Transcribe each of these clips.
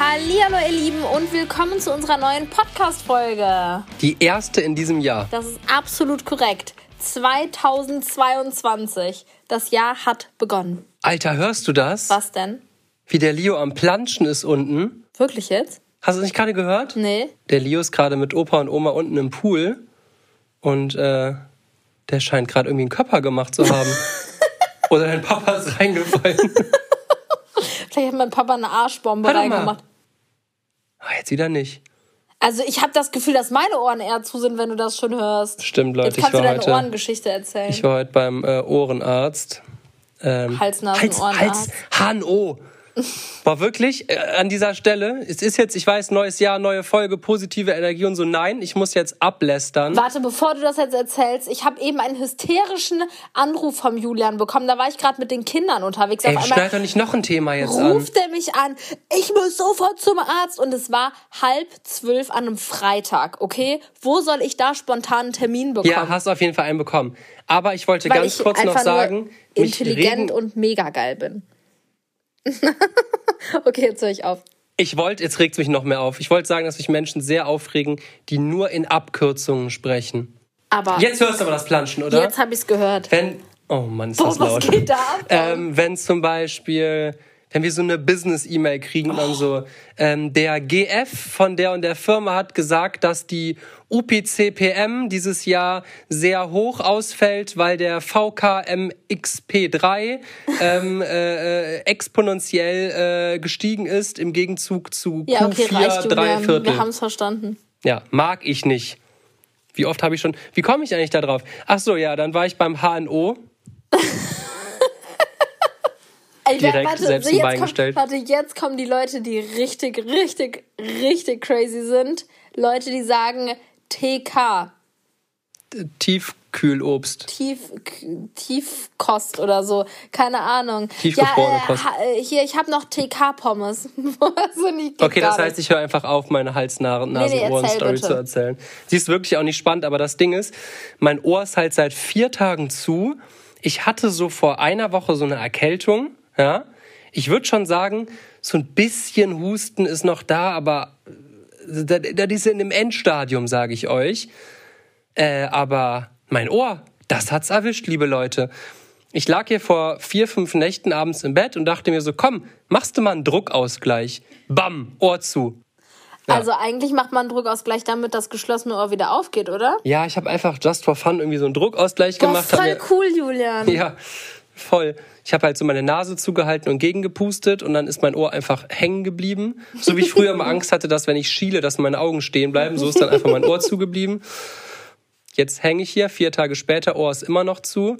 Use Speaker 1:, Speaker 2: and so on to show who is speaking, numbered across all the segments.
Speaker 1: Hallihallo ihr Lieben und willkommen zu unserer neuen Podcast-Folge.
Speaker 2: Die erste in diesem Jahr.
Speaker 1: Das ist absolut korrekt. 2022. Das Jahr hat begonnen.
Speaker 2: Alter, hörst du das?
Speaker 1: Was denn?
Speaker 2: Wie der Leo am Planschen ist unten.
Speaker 1: Wirklich jetzt?
Speaker 2: Hast du es nicht gerade gehört?
Speaker 1: Nee.
Speaker 2: Der Leo ist gerade mit Opa und Oma unten im Pool und äh, der scheint gerade irgendwie einen Körper gemacht zu haben. Oder dein Papa ist reingefallen.
Speaker 1: Vielleicht hat mein Papa eine Arschbombe reingemacht.
Speaker 2: Ah, jetzt wieder nicht.
Speaker 1: Also ich habe das Gefühl, dass meine Ohren eher zu sind, wenn du das schon hörst.
Speaker 2: Stimmt, Leute,
Speaker 1: Jetzt
Speaker 2: ich
Speaker 1: kannst du
Speaker 2: war
Speaker 1: deine
Speaker 2: heute,
Speaker 1: Ohrengeschichte erzählen.
Speaker 2: ich war heute beim äh, Ohrenarzt. Ähm,
Speaker 1: Hals, Nasen,
Speaker 2: Hals,
Speaker 1: Ohrenarzt.
Speaker 2: Hals, HNO. War wirklich äh, an dieser Stelle, es ist jetzt, ich weiß, neues Jahr, neue Folge, positive Energie und so. Nein, ich muss jetzt ablästern.
Speaker 1: Warte, bevor du das jetzt erzählst, ich habe eben einen hysterischen Anruf vom Julian bekommen. Da war ich gerade mit den Kindern unterwegs.
Speaker 2: Ey,
Speaker 1: Auf einmal
Speaker 2: doch nicht noch ein Thema jetzt an.
Speaker 1: ruft er mich an, ich muss sofort zum Arzt. Und es war halb zwölf an einem Freitag, okay? Wo soll ich da spontan einen Termin bekommen?
Speaker 2: Ja, hast auf jeden Fall einen bekommen. Aber ich wollte
Speaker 1: Weil
Speaker 2: ganz
Speaker 1: ich
Speaker 2: kurz noch sagen,
Speaker 1: intelligent
Speaker 2: regen,
Speaker 1: und mega geil bin. okay, jetzt höre ich auf.
Speaker 2: ich wollte, jetzt regt es mich noch mehr auf. Ich wollte sagen, dass mich Menschen sehr aufregen, die nur in Abkürzungen sprechen.
Speaker 1: Aber
Speaker 2: Jetzt hörst du aber das Planschen, oder?
Speaker 1: jetzt habe ich es gehört.
Speaker 2: Wenn, oh Mann, ist
Speaker 1: Boah,
Speaker 2: das
Speaker 1: was
Speaker 2: laut.
Speaker 1: geht da ab?
Speaker 2: Ähm, wenn zum Beispiel, wenn wir so eine Business-E-Mail kriegen und dann so, ähm, der GF von der und der Firma hat gesagt, dass die UPCPM dieses Jahr sehr hoch ausfällt, weil der VKMXP3 ähm, äh, äh, exponentiell äh, gestiegen ist im Gegenzug zu
Speaker 1: ja, okay,
Speaker 2: Q4
Speaker 1: reicht,
Speaker 2: drei. Viertel.
Speaker 1: Wir haben es verstanden.
Speaker 2: Ja, mag ich nicht. Wie oft habe ich schon. Wie komme ich eigentlich da drauf? Ach so, ja, dann war ich beim HNO.
Speaker 1: Ey,
Speaker 2: Direkt
Speaker 1: warte,
Speaker 2: selbst
Speaker 1: so jetzt
Speaker 2: Bein
Speaker 1: kommt,
Speaker 2: gestellt.
Speaker 1: Warte, jetzt kommen die Leute, die richtig, richtig, richtig crazy sind. Leute, die sagen TK,
Speaker 2: Tiefkühlobst.
Speaker 1: Tief, Tiefkost oder so. Keine Ahnung.
Speaker 2: Tiefgefrorene
Speaker 1: ja, äh,
Speaker 2: Kost.
Speaker 1: äh, hier, ich habe noch TK-Pommes. also
Speaker 2: Okay, das heißt, ich höre einfach auf, meine Hals-Nasen-Ohren-Story
Speaker 1: Nee, nee, erzähl bitte.
Speaker 2: zu erzählen. Sie ist wirklich auch nicht spannend, aber das Ding ist, mein Ohr ist halt seit vier Tagen zu. Ich hatte so vor einer Woche so eine Erkältung, ja. Ich würde schon sagen, so ein bisschen Husten ist noch da, aber äh, da, da ist in dem Endstadium, sage ich euch. Äh, aber mein Ohr, das hat's erwischt, liebe Leute. Ich lag hier vor vier, fünf Nächten abends im Bett und dachte mir so, komm, machst du mal einen Druckausgleich. Bam, Ohr zu.
Speaker 1: nicht. Also eigentlich macht man Druckausgleich damit, das geschlossene Ohr wieder aufgeht, oder?
Speaker 2: Ja, ich habe einfach just for fun irgendwie so einen Druckausgleich
Speaker 1: Boah,
Speaker 2: gemacht.
Speaker 1: voll cool, Julian.
Speaker 2: Ja, voll. Ich habe halt so meine Nase zugehalten und gegengepustet und dann ist mein Ohr einfach hängen geblieben. So wie ich früher mal Angst hatte, dass wenn ich schiele, dass meine Augen stehen bleiben. So ist dann einfach mein Ohr zugeblieben. Jetzt hänge ich hier, vier Tage später, Ohr ist immer noch zu.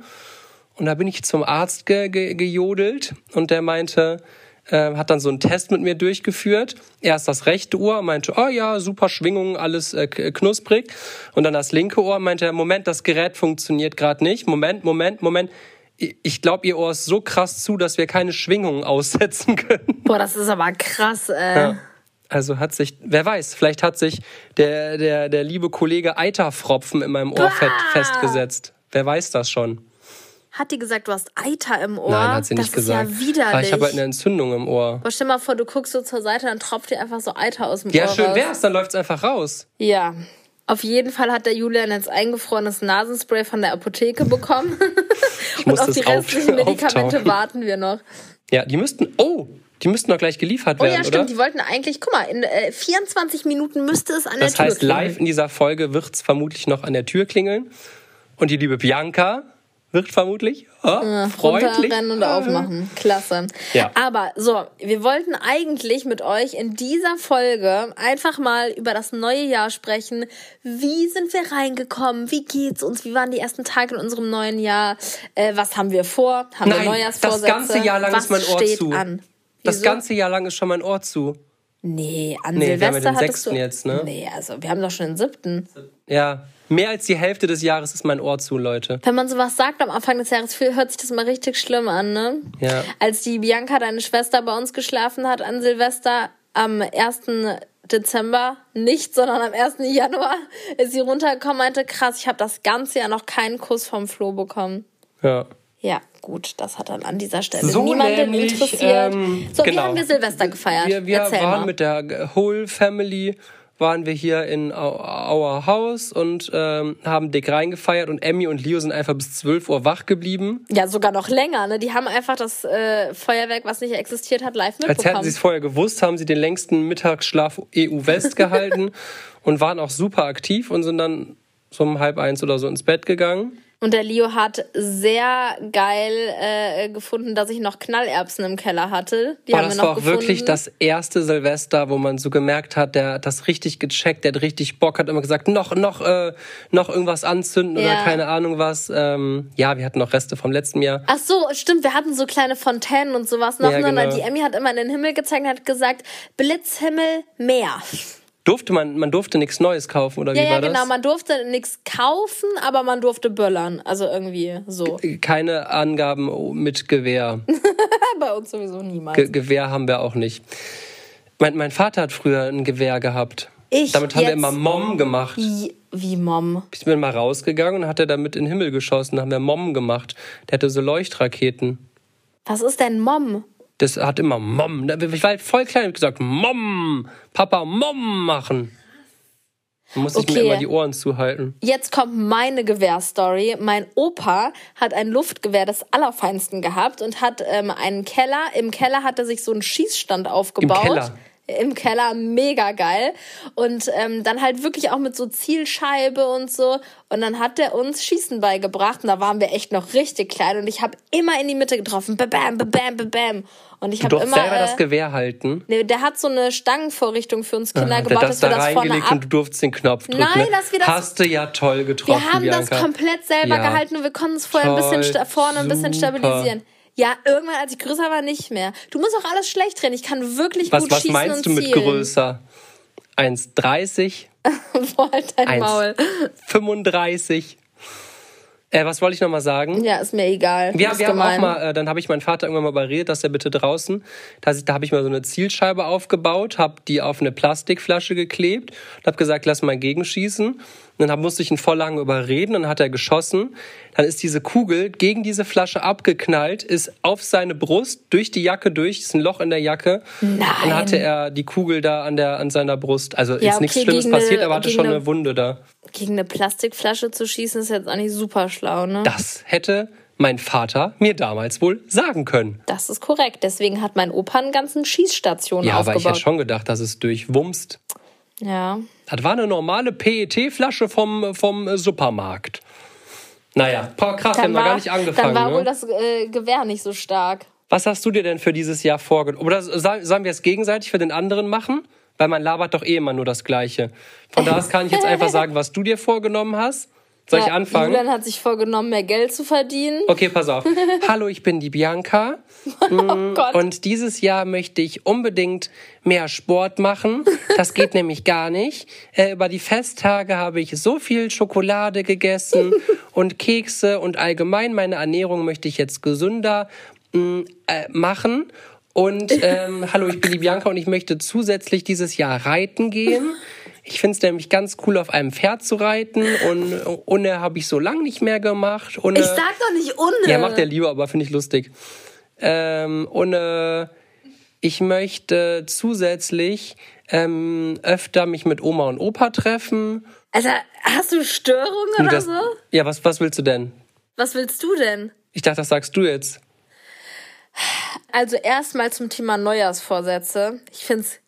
Speaker 2: Und da bin ich zum Arzt ge ge gejodelt und der meinte, äh, hat dann so einen Test mit mir durchgeführt. Erst das rechte Ohr, meinte, oh ja, super Schwingungen, alles äh, knusprig. Und dann das linke Ohr, meinte Moment, das Gerät funktioniert gerade nicht. Moment, Moment, Moment. Ich- glaube, ihr Ohr ist so krass zu, dass wir keine Schwingungen aussetzen können.
Speaker 1: Boah, das ist aber krass, ey.
Speaker 2: Ja. Also hat sich, wer weiß, vielleicht hat sich der, der, der liebe Kollege Eiterfropfen in meinem Ohr
Speaker 1: Bah!
Speaker 2: festgesetzt. Wer weiß das schon?
Speaker 1: Hat die gesagt, du hast Eiter im Ohr?
Speaker 2: Nein, hat sie
Speaker 1: das
Speaker 2: nicht gesagt.
Speaker 1: ist ja widerlich.
Speaker 2: Aber ich habe halt eine Entzündung im Ohr.
Speaker 1: Boah, stell mal vor, du guckst so zur Seite, dann tropft dir einfach so Eiter aus dem
Speaker 2: Ja,
Speaker 1: Ohr
Speaker 2: schön
Speaker 1: raus.
Speaker 2: wär's, dann läuft's einfach raus.
Speaker 1: Ja. Auf jeden Fall hat der Julian jetzt eingefrorenes Nasenspray von der Apotheke bekommen. Und auf
Speaker 2: das
Speaker 1: die
Speaker 2: auf-
Speaker 1: restlichen Medikamente
Speaker 2: auftauchen.
Speaker 1: warten wir noch.
Speaker 2: Ja, die müssten, oh, die müssten doch gleich geliefert
Speaker 1: Oh
Speaker 2: werden,
Speaker 1: ja,
Speaker 2: oder?
Speaker 1: stimmt. Die wollten eigentlich, guck mal, in äh, 24 Minuten müsste es an
Speaker 2: das
Speaker 1: der Tür
Speaker 2: heißt, live in dieser Folge wird's vermutlich noch an der Tür klingeln. Und die liebe Bianca wird vermutlich oh, freundlich
Speaker 1: runterrennen und aufmachen. Klasse.
Speaker 2: Ja.
Speaker 1: Aber so, wir wollten eigentlich mit euch in dieser Folge einfach mal über das neue Jahr sprechen. Wie sind wir reingekommen? Wie geht's uns? Wie waren die ersten Tage in unserem neuen Jahr? Äh, was haben wir vor? Haben
Speaker 2: Nein,
Speaker 1: wir Neujahrsvorsätze?
Speaker 2: das ganze Jahr lang
Speaker 1: was
Speaker 2: ist mein Ohr zu.
Speaker 1: an?
Speaker 2: Das ganze Jahr lang ist schon mein Ohr zu.
Speaker 1: Nee, an
Speaker 2: Nee, wir haben
Speaker 1: Silvester
Speaker 2: ja den
Speaker 1: hattest du...
Speaker 2: sechsten jetzt, ne?
Speaker 1: Nee, also wir haben doch schon den siebten.
Speaker 2: Ja, mehr als die Hälfte des Jahres ist mein Ohr zu, Leute.
Speaker 1: Wenn man sowas sagt am Anfang des Jahres, hört sich das mal richtig schlimm an, ne?
Speaker 2: Ja.
Speaker 1: Als die Bianca, deine Schwester, bei uns geschlafen hat an Silvester am 1. Dezember, nicht, sondern am 1. Januar, ist sie runtergekommen und meinte, krass, ich habe das ganze Jahr noch keinen Kuss vom Flo bekommen.
Speaker 2: Ja.
Speaker 1: Ja, gut, das hat dann an dieser Stelle
Speaker 2: So
Speaker 1: niemanden
Speaker 2: nämlich,
Speaker 1: interessiert.
Speaker 2: ähm,
Speaker 1: so, wie
Speaker 2: genau.
Speaker 1: haben wir Silvester gefeiert?
Speaker 2: Wir, wir
Speaker 1: Erzähl
Speaker 2: waren
Speaker 1: mal.
Speaker 2: mit der Whole Family waren wir hier in Our House und ähm, haben dick reingefeiert und Emmy und Leo sind einfach bis 12 Uhr wach geblieben.
Speaker 1: ja, sogar noch länger, ne? Die haben einfach das äh, Feuerwerk, was nicht existiert hat, live
Speaker 2: Als hätten
Speaker 1: mitbekommen.
Speaker 2: sie es vorher gewusst, haben sie den längsten Mittagsschlaf EU-West gehalten und waren auch super aktiv und sind dann so um halb eins oder so ins Bett gegangen.
Speaker 1: Und der Leo hat sehr geil äh, gefunden, dass ich noch Knallerbsen im Keller hatte. Die
Speaker 2: Boah,
Speaker 1: haben
Speaker 2: das
Speaker 1: wir noch
Speaker 2: war auch
Speaker 1: gefunden.
Speaker 2: wirklich das erste Silvester, wo man so gemerkt hat, der hat das richtig gecheckt, der hat richtig Bock, hat immer gesagt, noch, noch, äh, noch irgendwas anzünden
Speaker 1: Ja.
Speaker 2: oder keine Ahnung was. Ähm, ja, wir hatten noch Reste vom letzten Jahr.
Speaker 1: Ach so, stimmt, wir hatten so kleine Fontänen und sowas noch.
Speaker 2: Ja,
Speaker 1: ne?
Speaker 2: Genau.
Speaker 1: Die Emmy hat immer in den Himmel gezeigt und hat gesagt, Blitzhimmel, Meer.
Speaker 2: Durfte man, man durfte nichts Neues kaufen, oder
Speaker 1: Ja,
Speaker 2: wie
Speaker 1: ja,
Speaker 2: war
Speaker 1: genau.
Speaker 2: das?
Speaker 1: Man durfte nichts kaufen, aber man durfte böllern. Also irgendwie so.
Speaker 2: Keine Angaben mit Gewehr.
Speaker 1: Bei uns sowieso niemals.
Speaker 2: Ge Gewehr haben wir auch nicht. Mein, mein Vater hat früher ein Gewehr gehabt.
Speaker 1: Ich
Speaker 2: Damit haben wir immer Mom gemacht.
Speaker 1: wie, wie Mom.
Speaker 2: Ich bin mal rausgegangen und hat er damit in den Himmel geschossen. Da haben wir Mom gemacht. Der hatte so Leuchtraketen.
Speaker 1: Was ist denn Mom?
Speaker 2: Das hat immer Mom. Ich war halt voll klein und gesagt, Mom, Papa, Mom machen. Da musste ich mir
Speaker 1: Okay.
Speaker 2: immer die Ohren zuhalten.
Speaker 1: Jetzt kommt meine Gewehrstory. Mein Opa hat ein Luftgewehr des Allerfeinsten gehabt und hat ähm, einen Keller. Im Keller hat er sich so einen Schießstand aufgebaut.
Speaker 2: Keller?
Speaker 1: Im Keller, mega geil. Und ähm, dann halt wirklich auch mit so Zielscheibe und so. Und dann hat er uns Schießen beigebracht. Und da waren wir echt noch richtig klein. Und ich habe immer in die Mitte getroffen. Bam, bam, bam, bam. Und ich habe immer.
Speaker 2: selber das
Speaker 1: Äh,
Speaker 2: Gewehr halten.
Speaker 1: nee, der hat so eine Stangenvorrichtung für uns Kinder
Speaker 2: Hat er
Speaker 1: gebaut,
Speaker 2: das
Speaker 1: dass
Speaker 2: da
Speaker 1: wir das vorne ab
Speaker 2: und du durfst den Knopf drücken.
Speaker 1: Nein,
Speaker 2: ne?
Speaker 1: dass wir das-
Speaker 2: Hast du ja toll getroffen,
Speaker 1: Wir haben das
Speaker 2: Bianca.
Speaker 1: komplett selber
Speaker 2: Ja.
Speaker 1: gehalten und wir konnten es vorher ein bisschen
Speaker 2: Toll,
Speaker 1: vorne ein bisschen
Speaker 2: super.
Speaker 1: stabilisieren. Ja, irgendwann, als ich größer war, nicht mehr. Du musst auch alles schlecht drehen. Ich kann wirklich
Speaker 2: Was,
Speaker 1: gut
Speaker 2: was
Speaker 1: schießen
Speaker 2: meinst
Speaker 1: und
Speaker 2: du mit
Speaker 1: zielen.
Speaker 2: größer? 1,30?
Speaker 1: Boah, halt dein
Speaker 2: Eins.
Speaker 1: Maul.
Speaker 2: 35? Äh, was wollte ich noch mal sagen?
Speaker 1: Ja, ist mir egal.
Speaker 2: Wir,
Speaker 1: ist
Speaker 2: wir haben auch mal, äh, dann habe ich meinen Vater irgendwann mal überredet, dass er bitte draußen, da, da habe ich mal so eine Zielscheibe aufgebaut, habe die auf eine Plastikflasche geklebt und habe gesagt, lass mal gegenschießen. Und dann musste ich ihn voll lange überreden, dann hat er geschossen. Dann ist diese Kugel gegen diese Flasche abgeknallt, ist auf seine Brust, durch die Jacke durch, ist ein Loch in der Jacke.
Speaker 1: Nein.
Speaker 2: Dann hatte er die Kugel da an, der, an seiner Brust. Also
Speaker 1: Ja,
Speaker 2: ist nichts
Speaker 1: okay,
Speaker 2: Schlimmes
Speaker 1: gegen
Speaker 2: passiert,
Speaker 1: eine-
Speaker 2: aber hatte schon
Speaker 1: eine-
Speaker 2: eine Wunde da.
Speaker 1: Gegen eine Plastikflasche zu schießen ist jetzt auch nicht super schlau, ne?
Speaker 2: Das hätte mein Vater mir damals wohl sagen können.
Speaker 1: Das ist korrekt. Deswegen hat mein Opa einen ganzen Schießstation
Speaker 2: Ja, aber ich
Speaker 1: aufgebaut.
Speaker 2: hätte schon gedacht, dass es durchwumst.
Speaker 1: Ja.
Speaker 2: Das war eine normale PET-Flasche vom, vom Supermarkt. Naja, boah, krass, wir haben noch gar nicht angefangen.
Speaker 1: dann war
Speaker 2: ne?
Speaker 1: wohl das äh, Gewehr nicht so stark.
Speaker 2: Was hast du dir denn für dieses Jahr vorgenommen? Oder sollen wir es gegenseitig für den anderen machen? Weil man labert doch eh immer nur das Gleiche. Von da aus kann ich jetzt einfach sagen, was du dir vorgenommen hast. Soll ich
Speaker 1: Ja,
Speaker 2: anfangen?
Speaker 1: Julian hat sich vorgenommen, mehr Geld zu verdienen.
Speaker 2: Okay, pass auf. Hallo, ich bin die Bianca.
Speaker 1: Oh Gott.
Speaker 2: Und dieses Jahr möchte ich unbedingt mehr Sport machen. Das geht nämlich gar nicht. Äh, über die Festtage habe ich so viel Schokolade gegessen und Kekse und allgemein meine Ernährung möchte ich jetzt gesünder mh, äh, machen. Und ähm, hallo, ich bin die Bianca und ich möchte zusätzlich dieses Jahr reiten gehen. Ich finde es nämlich ganz cool, auf einem Pferd zu reiten. Und ohne habe ich so lang nicht mehr gemacht. Ohne,
Speaker 1: ich sag doch nicht ohne.
Speaker 2: ja, macht er lieber, aber finde ich lustig. Ähm, und äh, ich möchte zusätzlich ähm, öfter mich mit Oma und Opa treffen.
Speaker 1: Alter, hast du Störungen oder
Speaker 2: Das-
Speaker 1: so?
Speaker 2: Ja, was, was willst du denn?
Speaker 1: Was willst du denn?
Speaker 2: Ich dachte, das sagst du jetzt.
Speaker 1: Also erstmal zum Thema Neujahrsvorsätze. Ich find's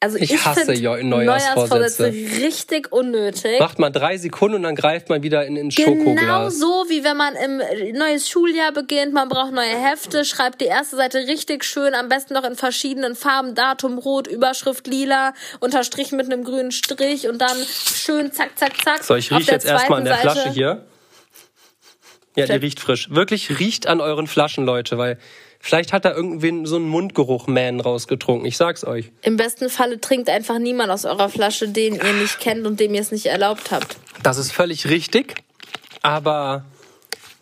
Speaker 1: also
Speaker 2: Ich
Speaker 1: ich,
Speaker 2: hasse Jo- Neujahrsvorsätze.
Speaker 1: richtig unnötig.
Speaker 2: Macht man drei Sekunden und dann greift man wieder in
Speaker 1: Genau
Speaker 2: Schokoglas.
Speaker 1: so, wie wenn man im neues Schuljahr beginnt, man braucht neue Hefte, schreibt die erste Seite richtig schön, am besten noch in verschiedenen Farben, Datum rot, Überschrift lila, unterstrichen mit einem grünen Strich und dann schön zack, zack, zack.
Speaker 2: So, ich rieche jetzt erstmal an der Flasche
Speaker 1: Seite-
Speaker 2: hier. Ja, die riecht frisch. Wirklich riecht an euren Flaschen, Leute, weil vielleicht hat da irgendwen so einen Mundgeruch-Man rausgetrunken. Ich sag's euch.
Speaker 1: Im besten Falle trinkt einfach niemand aus eurer Flasche, den ihr nicht kennt und dem ihr es nicht erlaubt habt.
Speaker 2: Das ist völlig richtig, aber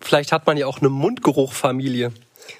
Speaker 2: vielleicht hat man ja auch eine Mundgeruchfamilie.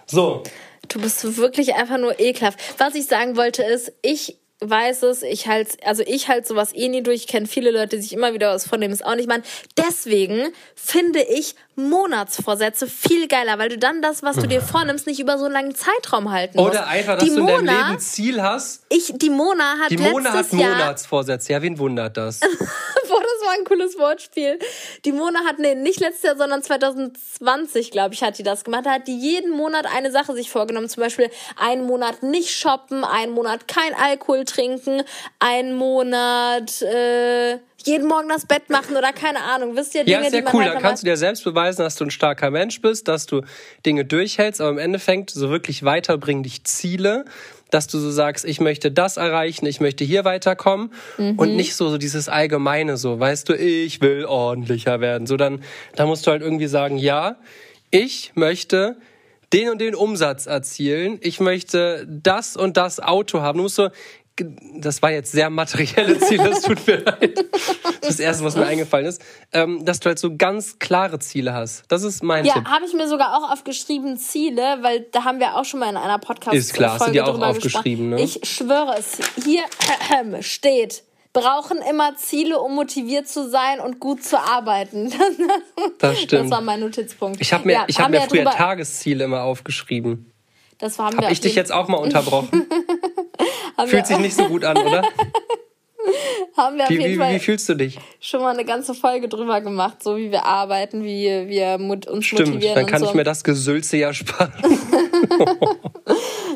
Speaker 2: So,
Speaker 1: Du bist wirklich einfach nur ekelhaft. Was ich sagen wollte ist, ich weiß es, ich halt, also ich halt sowas eh nie durch. Ich kenne viele Leute, die sich immer wieder was vornehmen, ist auch nicht mein. Deswegen finde ich Monatsvorsätze viel geiler, weil du dann das, was du dir vornimmst, nicht über so einen langen Zeitraum halten musst.
Speaker 2: Oder einfach, dass
Speaker 1: die
Speaker 2: du in deinem
Speaker 1: Mona,
Speaker 2: Leben ein Ziel hast.
Speaker 1: ich, die Mona hat
Speaker 2: Die Mona hat
Speaker 1: letztes Jahr
Speaker 2: Monatsvorsätze. Ja, wen wundert das?
Speaker 1: Boah, das war ein cooles Wortspiel. Die Mona hat, nee, nicht letztes Jahr, sondern 2020, glaube ich, hat die das gemacht. Da hat die jeden Monat eine Sache sich vorgenommen. Zum Beispiel einen Monat nicht shoppen, einen Monat kein Alkohol trinken, einen Monat äh, jeden Morgen das Bett machen oder keine Ahnung. Wisst ihr, Dinge,
Speaker 2: Ja, ist
Speaker 1: die
Speaker 2: ja
Speaker 1: man
Speaker 2: cool.
Speaker 1: halt
Speaker 2: Da
Speaker 1: normal-
Speaker 2: kannst du dir selbst beweisen, dass du ein starker Mensch bist, dass du Dinge durchhältst, aber im Endeffekt so wirklich weiterbringen dich Ziele, dass du so sagst, ich möchte das erreichen, ich möchte hier weiterkommen
Speaker 1: Mhm.
Speaker 2: und nicht so, so dieses allgemeine so, weißt du, ich will ordentlicher werden. So dann, da musst du halt irgendwie sagen, ja, ich möchte den und den Umsatz erzielen, ich möchte das und das Auto haben. Du musst so das war jetzt sehr materielle Ziele, das tut mir leid. Das ist das Erste, was mir eingefallen ist. Ähm, dass du halt so ganz klare Ziele hast. Das ist mein
Speaker 1: Ja,
Speaker 2: Tipp.
Speaker 1: habe ich mir sogar auch aufgeschrieben Ziele, weil da haben wir auch schon mal in einer Podcast
Speaker 2: Ist klar, hast du
Speaker 1: Folge
Speaker 2: dir auch
Speaker 1: drüber
Speaker 2: aufgeschrieben, ne?
Speaker 1: Ich schwöre es, hier steht, brauchen immer Ziele, um motiviert zu sein und gut zu arbeiten.
Speaker 2: Das stimmt.
Speaker 1: Das war mein Notizpunkt.
Speaker 2: Ich habe mir,
Speaker 1: Ja,
Speaker 2: ich hab mir früher Tagesziele immer aufgeschrieben.
Speaker 1: Das haben
Speaker 2: Habe
Speaker 1: wir
Speaker 2: ich dich jetzt auch mal unterbrochen? Fühlt sich nicht so gut an, oder?
Speaker 1: haben wir auf
Speaker 2: Wie,
Speaker 1: jeden
Speaker 2: wie,
Speaker 1: Fall
Speaker 2: wie fühlst du dich?
Speaker 1: schon mal eine ganze Folge drüber gemacht, so wie wir arbeiten, wie wir mut- uns
Speaker 2: Stimmt,
Speaker 1: motivieren
Speaker 2: dann kann
Speaker 1: so.
Speaker 2: ich mir das Gesülze ja sparen.